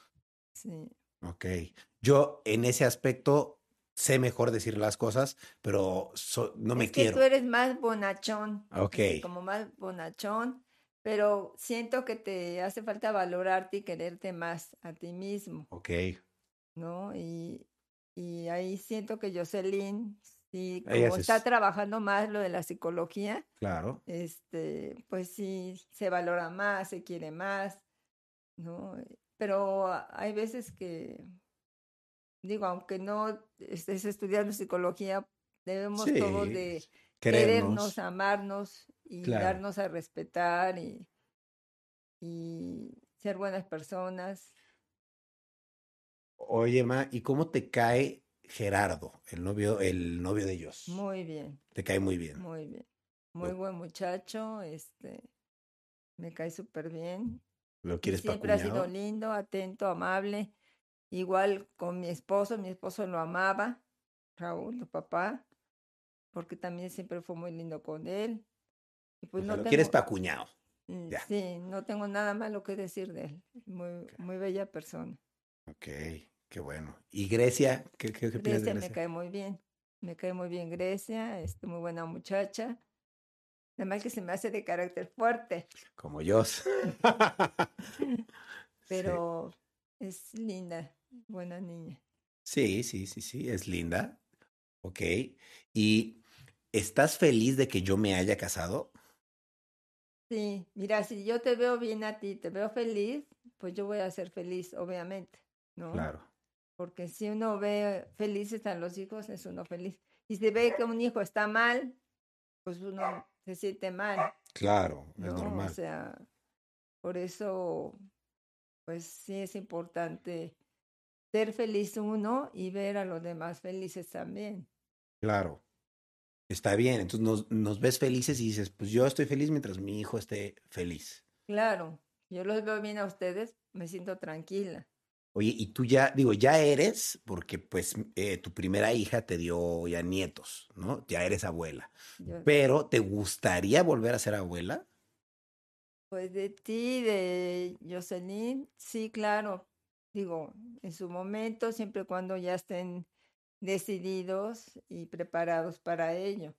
sí. Ok. Yo en ese aspecto sé mejor decir las cosas, pero so- no me que quiero. tú eres más bonachón, Ok. así como más bonachón, pero siento que te hace falta valorarte y quererte más a ti mismo, Ok. ¿no? Y, y ahí siento que Jocelyn, sí, como está trabajando más lo de la psicología, Claro. este, pues sí, se valora más, se quiere más, ¿no? Pero hay veces que, digo, aunque no estés estudiando psicología, debemos todos de Querernos. querernos, amarnos y Claro. darnos a respetar y, y ser buenas personas. Oye, Ma, ¿y cómo te cae Gerardo, el novio, el novio de ellos? Muy bien, Te cae muy bien. muy bien. Muy Lo- buen muchacho, este, me cae súper bien. ¿Lo quieres para siempre ha sido lindo, atento, amable. Igual con mi esposo, mi esposo lo amaba, Raúl, tu papá, porque también siempre fue muy lindo con él. Y O pues sea, no lo quieres para cuñado. mm, ya. sí, no tengo nada malo que decir de él. Muy, muy bella persona. Ok, qué bueno. ¿Y Grecia? ¿Qué, qué, qué opinas de Grecia me cae muy bien. Me cae muy bien Grecia, es muy buena muchacha. Nada más que se me hace de carácter fuerte, Como yo. pero es linda, buena niña. Sí, sí, sí, sí, es linda. Ok. ¿Y estás feliz de que yo me haya casado? Sí, mira, si yo te veo bien a ti, te veo feliz, pues yo voy a ser feliz, obviamente, ¿no? Claro. Porque si uno ve felices a los hijos, es uno feliz. Y si ve que un hijo está mal, pues uno se siente mal, Claro, es ¿no? O normal. sea, por eso, pues sí es importante ser feliz uno y ver a los demás felices también. Claro. Está bien. Entonces nos, nos ves felices y dices, pues yo estoy feliz mientras mi hijo esté feliz. Claro, yo los veo bien a ustedes, me siento tranquila. Oye, y tú ya, digo, ya eres, porque pues eh, tu primera hija te dio ya nietos, ¿no? Ya eres abuela. Yo- Pero ¿te gustaría volver a ser abuela? Pues de ti, de Jocelyn, sí, claro. Digo, en su momento, siempre y cuando ya estén decididos y preparados para ello.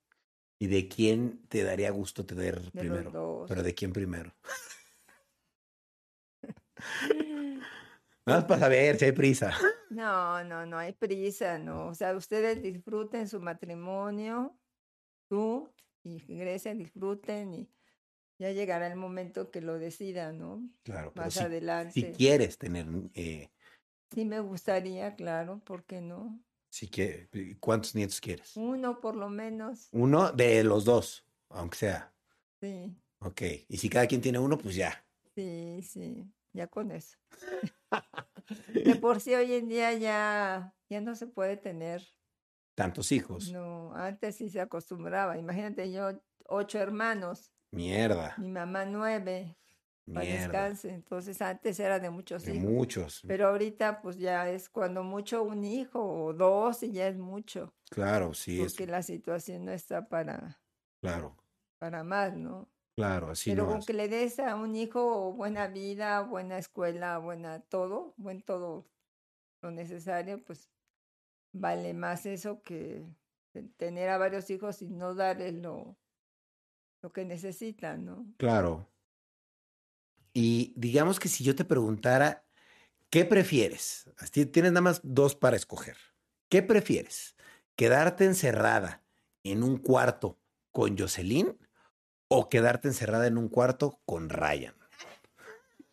¿Y de quién te daría gusto tener De primero? los dos. Pero ¿de quién primero? Nada más para saber si hay prisa. No, no, no hay prisa, no. O sea, ustedes disfruten su matrimonio, tú y Grecia disfruten y ya llegará el momento que lo decidan, ¿no? Claro, Más si, si adelante. quieres tener, eh, Sí me gustaría, claro, ¿por qué no? Si que, ¿cuántos nietos quieres? Uno por lo menos, Uno de los dos, aunque sea. sí. Ok. Y si cada quien tiene uno, pues ya. Sí, sí, ya con eso. De por sí hoy en día ya, ya no se puede tener, Tantos hijos. no, antes sí se acostumbraba. Imagínate yo, ocho hermanos, Mierda. mi mamá nueve, para descanse. Entonces antes era de muchos De hijos. muchos. Pero ahorita pues ya es cuando mucho un hijo o dos y ya es mucho, Claro, sí, es. porque la situación no está para, Claro, para más, ¿no? claro, así Pero no con es. que le des a un hijo buena vida, buena escuela, buena todo, buen todo lo necesario, pues vale más eso que te- tener a varios hijos y no darles lo, lo que necesitan, ¿no? Claro. Y digamos que si yo te preguntara, ¿qué prefieres? Tienes nada más dos para escoger. ¿Qué prefieres? ¿Quedarte encerrada en un cuarto con Jocelyn o quedarte encerrada en un cuarto con Ryan?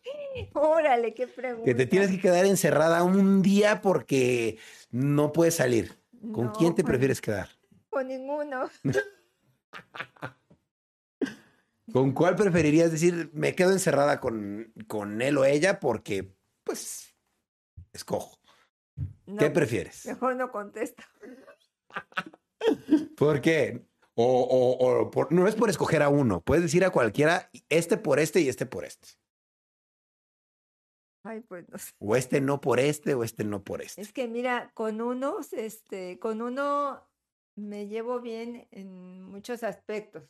Órale, qué pregunta. Que te tienes que quedar encerrada un día porque no puedes salir. ¿Con No, quién te prefieres quedar? Con ninguno. ¿Con cuál preferirías decir, me quedo encerrada con, con él o ella porque pues escojo. No, ¿Qué prefieres? Mejor no contesto. ¿Por qué? O, o- o por- no es por escoger a uno, puedes decir a cualquiera, este por este y este por este. Ay, pues no sé. O este no por este o este no por este. Es que mira, con unos, este, con uno me llevo bien en muchos aspectos.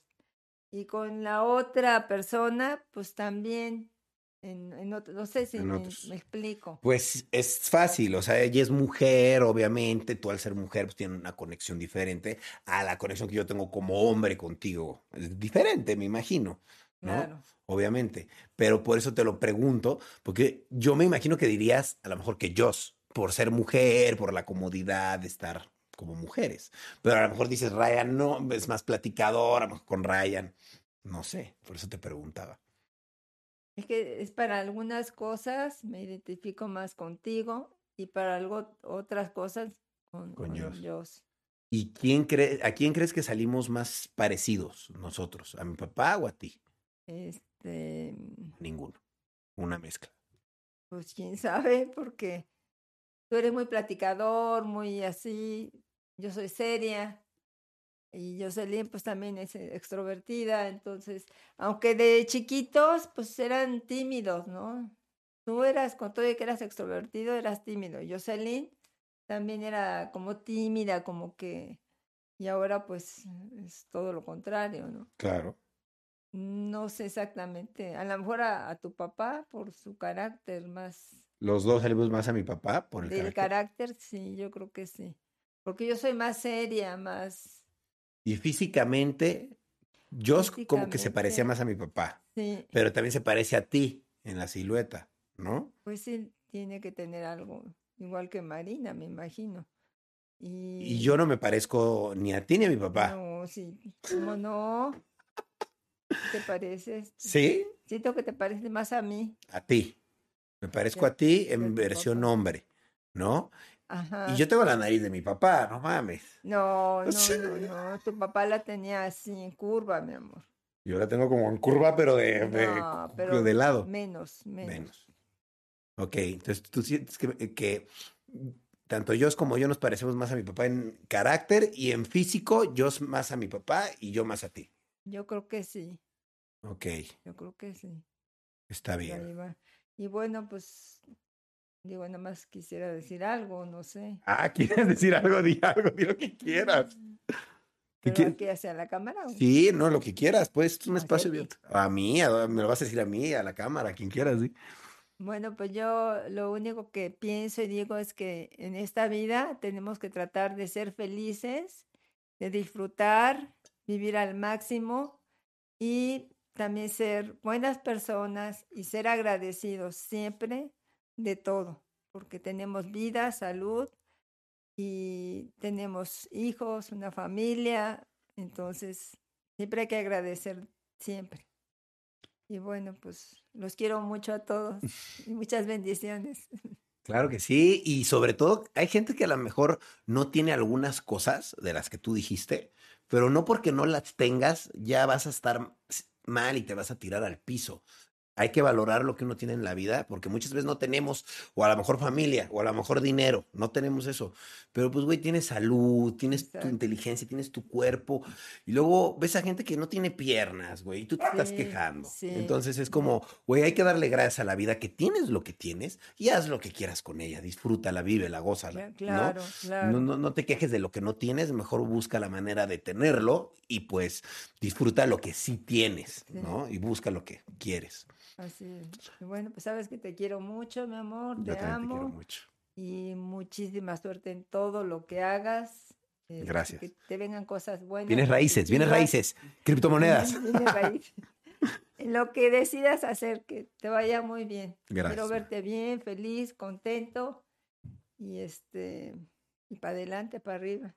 Y con la otra persona, pues también, en, en otro- no sé si me, explico. Pues es fácil, o sea, ella es mujer, obviamente, tú al ser mujer pues tiene una conexión diferente a la conexión que yo tengo como hombre contigo. Es diferente, me imagino, ¿no? Claro. Obviamente, pero por eso te lo pregunto, porque yo me imagino que dirías a lo mejor que Joss, por ser mujer, por la comodidad de estar como mujeres, pero a lo mejor dices Ryan, no, es más platicador, a lo mejor con Ryan, no sé, por eso te preguntaba. Es que es para algunas cosas me identifico más contigo y para algo, otras cosas con, Con con Joss. Joss. ¿Y quién cree, a quién crees que salimos más parecidos nosotros? ¿A mi papá o a ti? Este, Ninguno. Una mezcla. pues quién sabe, porque tú eres muy platicador, muy así, yo soy seria y Jocelyn pues también es eh, extrovertida, entonces, aunque de chiquitos pues eran tímidos, ¿no? Tú eras, con todo y que eras extrovertido, eras tímido. Jocelyn también era como tímida, como que, y ahora pues es todo lo contrario, ¿no? Claro. No sé exactamente, a lo mejor a, a tu papá por su carácter más Los dos salimos más a mi papá por el del carácter. carácter, sí, yo creo que sí. Porque yo soy más seria, más, Y físicamente, yo como que se parecía más a mi papá, sí, pero también se parece a ti en la silueta, ¿no? pues sí, tiene que tener algo, igual que Marina, me imagino. Y, Y yo no me parezco ni a ti ni a mi papá. No, sí, ¿cómo no? ¿Te pareces? ¿Sí? Siento que te pareces más a mí. A ti. Me parezco a ti en versión hombre, ¿no? Ajá. Y yo tengo la nariz de mi papá, no mames. No, no, no, no, tu papá la tenía así en curva, mi amor. Yo la tengo como en curva, pero de, de, No, pero de lado. Menos, menos. Menos. Ok, entonces tú sientes que, que tanto yo como yo nos parecemos más a mi papá en carácter y en físico, yo más a mi papá y yo más a ti. Yo creo que sí, Ok, yo creo que sí. está bien. Y bueno, pues, digo, nada más quisiera decir algo, no sé. Ah, ¿quieres decir algo? Di algo, di lo que quieras. ¿Qué ¿Pero quieres? aquí hacia la cámara? o? Sí, no, lo que quieras, pues es un Hacia espacio abierto. A mí, a- me lo vas a decir a mí, a la cámara, a quien quieras, sí. Bueno, pues yo lo único que pienso y digo es que en esta vida tenemos que tratar de ser felices, de disfrutar, vivir al máximo y también ser buenas personas y ser agradecidos siempre de todo, porque tenemos vida, salud y tenemos hijos, una familia, entonces siempre hay que agradecer siempre. Y bueno, pues los quiero mucho a todos y muchas bendiciones. Claro que sí, y sobre todo hay gente que a lo mejor no tiene algunas cosas de las que tú dijiste, pero no porque no las tengas ya vas a estar mal y te vas a tirar al piso. Hay que valorar lo que uno tiene en la vida, porque muchas veces no tenemos, o a lo mejor familia, o a lo mejor dinero, no tenemos eso. Pero pues, güey, tienes salud, tienes tu inteligencia, tienes tu cuerpo, y luego ves a gente que no tiene piernas, güey, y tú te estás quejando. sí. Entonces es como, güey, hay que darle gracias a la vida que tienes lo que tienes y haz lo que quieras con ella, disfrútala, vívela, gózala. Claro, claro. No, no, no te quejes de lo que no tienes, mejor busca la manera de tenerlo y pues disfruta lo que sí tienes. ¿no? Y busca lo que quieres. Así es. Bueno, pues sabes que te quiero mucho, mi amor, Yo te también te quiero amo mucho. y muchísima suerte en todo lo que hagas. eh, Gracias. Que te vengan cosas buenas. Vienes raíces, vienes raíces, criptomonedas. Vienes raíces. En lo que decidas hacer, que te vaya muy bien. Gracias. Quiero verte bien, feliz, contento y este y para adelante, para arriba.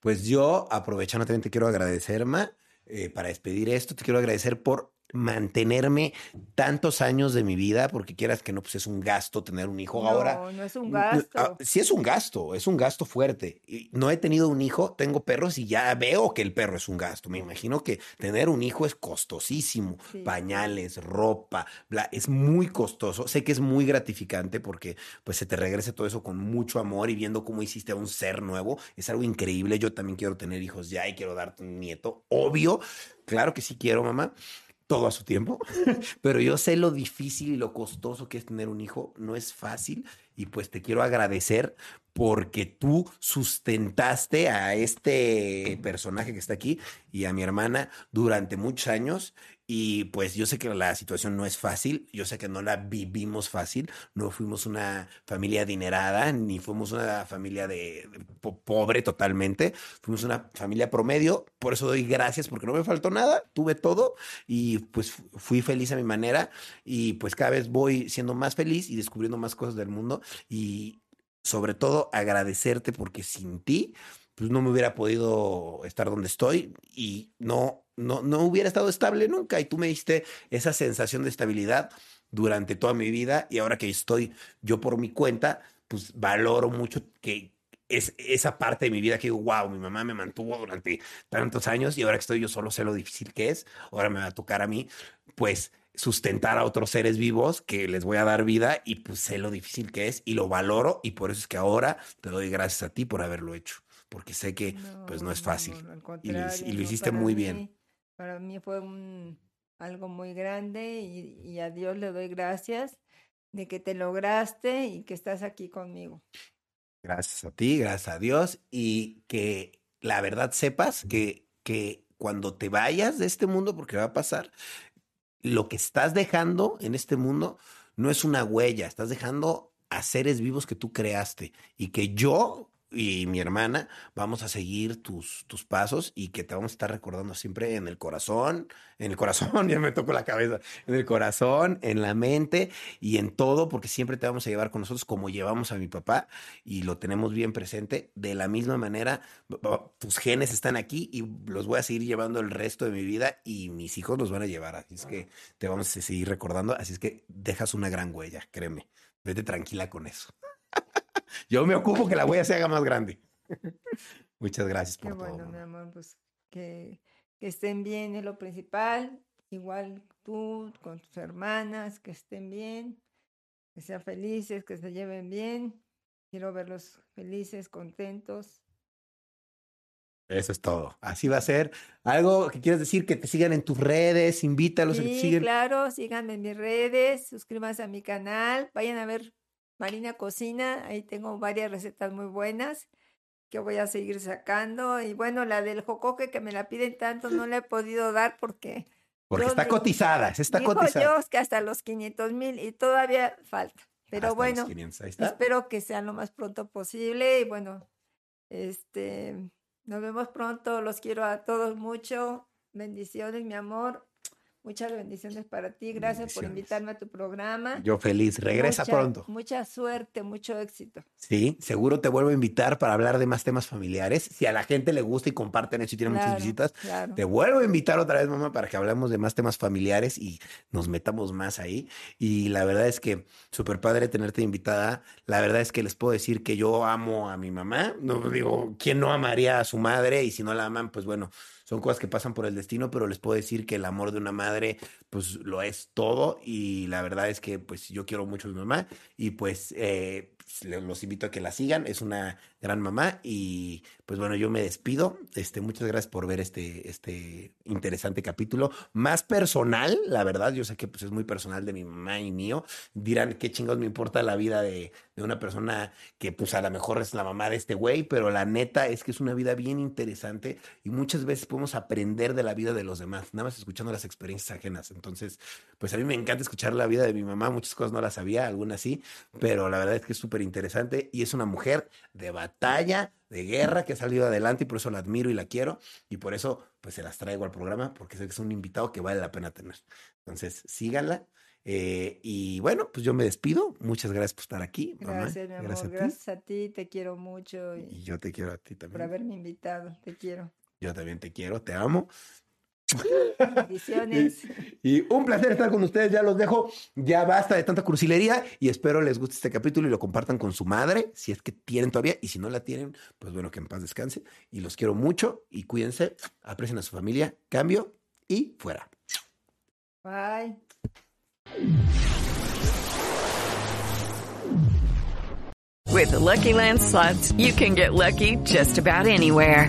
Pues yo, aprovechando también te quiero agradecer, Ma, eh, para despedir esto, te quiero agradecer por mantenerme tantos años de mi vida, porque quieras que no, pues es un gasto tener un hijo ahora. No, no es un Ah, gasto. Sí es un gasto, es un gasto fuerte. No he tenido un hijo, tengo perros y ya veo que el perro es un gasto. Me imagino que tener un hijo es costosísimo. Sí. Pañales, ropa, bla, es muy costoso. Sé que es muy gratificante porque pues se te regresa todo eso con mucho amor y viendo cómo hiciste a un ser nuevo. Es algo increíble. Yo también quiero tener hijos ya y quiero darte un nieto. Obvio, claro que sí quiero, mamá todo a su tiempo, pero yo sé lo difícil y lo costoso que es tener un hijo, no es fácil y pues te quiero agradecer porque tú sustentaste a este personaje que está aquí y a mi hermana durante muchos años y pues yo sé que la situación no es fácil, yo sé que no la vivimos fácil, no fuimos una familia adinerada, ni fuimos una familia de, de po- pobre totalmente, fuimos una familia promedio, por eso doy gracias porque no me faltó nada, tuve todo y pues fu- fui feliz a mi manera y pues cada vez voy siendo más feliz y descubriendo más cosas del mundo y sobre todo agradecerte porque sin ti pues no me hubiera podido estar donde estoy y no, no, no hubiera estado estable nunca. Y tú me diste esa sensación de estabilidad durante toda mi vida y ahora que estoy yo por mi cuenta, pues valoro mucho que es esa parte de mi vida que digo, wow, mi mamá me mantuvo durante tantos años y ahora que estoy yo solo sé lo difícil que es, ahora me va a tocar a mí, pues sustentar a otros seres vivos que les voy a dar vida y pues sé lo difícil que es y lo valoro y por eso es que ahora te doy gracias a ti por haberlo hecho, porque sé que pues no es fácil. y lo y no, hiciste muy bien. Para mí fue un, algo muy grande y, y a Dios le doy gracias de que te lograste y que estás aquí conmigo. Gracias a ti, gracias a Dios y que la verdad sepas que, que cuando te vayas de este mundo, porque va a pasar, lo que estás dejando en este mundo no es una huella, estás dejando a seres vivos que tú creaste y que yo y mi hermana vamos a seguir tus, tus pasos y que te vamos a estar recordando siempre en el corazón, en el corazón, ya me toco la cabeza, en el corazón, en la mente y en todo, porque siempre te vamos a llevar con nosotros como llevamos a mi papá y lo tenemos bien presente. De la misma manera, tus genes están aquí y los voy a seguir llevando el resto de mi vida y mis hijos los van a llevar. Así es que te vamos a seguir recordando. Así es que dejas una gran huella, créeme. Vete tranquila con eso. Yo me ocupo que la huella se haga más grande. Muchas gracias Qué por todo. bueno, mi amor, pues que, que estén bien es lo principal. Igual tú con tus hermanas, que estén bien, que sean felices, que se lleven bien. Quiero verlos felices, contentos. Eso es todo. Así va a ser. Algo que quieres decir, que te sigan en tus redes, invítalos a que te Sí, sigan. claro, síganme en mis redes, suscríbanse a mi canal, vayan a ver Marina Cocina, ahí tengo varias recetas muy buenas que voy a seguir sacando. Y bueno, la del jocoque que me la piden tanto no la he podido dar porque Porque yo está cotizada, está dijo cotizada. Dios que hasta los 500 mil y todavía falta. Pero Hasta bueno, 500, ahí está. espero que sea lo más pronto posible y bueno, este, nos vemos pronto, los quiero a todos mucho, bendiciones, mi amor, muchas bendiciones para ti, gracias por invitarme a tu programa. Yo feliz. Regresa Mucha- pronto. Mucha suerte, mucho éxito. Sí, seguro te vuelvo a invitar para hablar de más temas familiares. Si a la gente le gusta y comparten eso y tienen muchas visitas, claro. te vuelvo a invitar otra vez, mamá, para que hablemos de más temas familiares y nos metamos más ahí. Y la verdad es que súper padre tenerte invitada. La verdad es que les puedo decir que yo amo a mi mamá. No digo, ¿quién no amaría a su madre? Y si no la aman, pues bueno, son cosas que pasan por el destino, pero les puedo decir que el amor de una madre, pues lo es todo. Y la verdad es que, pues yo quiero mucho a mi mamá y pues eh, pues, los invito a que la sigan. Es una gran mamá y pues bueno, yo me despido. Este, muchas gracias por ver este, este interesante capítulo. Más personal, la verdad, yo sé que pues es muy personal de mi mamá y mío. Dirán qué chingados me importa la vida de, de una persona que pues a lo mejor es la mamá de este güey, pero la neta es que es una vida bien interesante y muchas veces podemos aprender de la vida de los demás, nada más escuchando las experiencias ajenas. Entonces, pues a mí me encanta escuchar la vida de mi mamá, muchas cosas no las sabía, algunas sí, pero la verdad es que es súper interesante y es una mujer de batalla, de guerra, que ha salido adelante y por eso la admiro y la quiero y por eso pues se las traigo al programa porque sé que es un invitado que vale la pena tener. Entonces, síganla. eh, y bueno, pues yo me despido. Muchas gracias por estar aquí. mamá. Gracias, mi amor, Gracias a ti. gracias a ti, te quiero mucho Y y yo te quiero a ti por también. haberme invitado, te quiero. Yo también te quiero, te amo. Bendiciones. Y un placer estar con ustedes. Ya los dejo. Ya basta de tanta cursilería y espero les guste este capítulo y lo compartan con su madre, si es que tienen todavía. Y si no la tienen, pues bueno, que en paz descanse. Y los quiero mucho y cuídense. Aprecien a su familia. Cambio y fuera. Bye. With the Lucky Land slots, you can get lucky just about anywhere.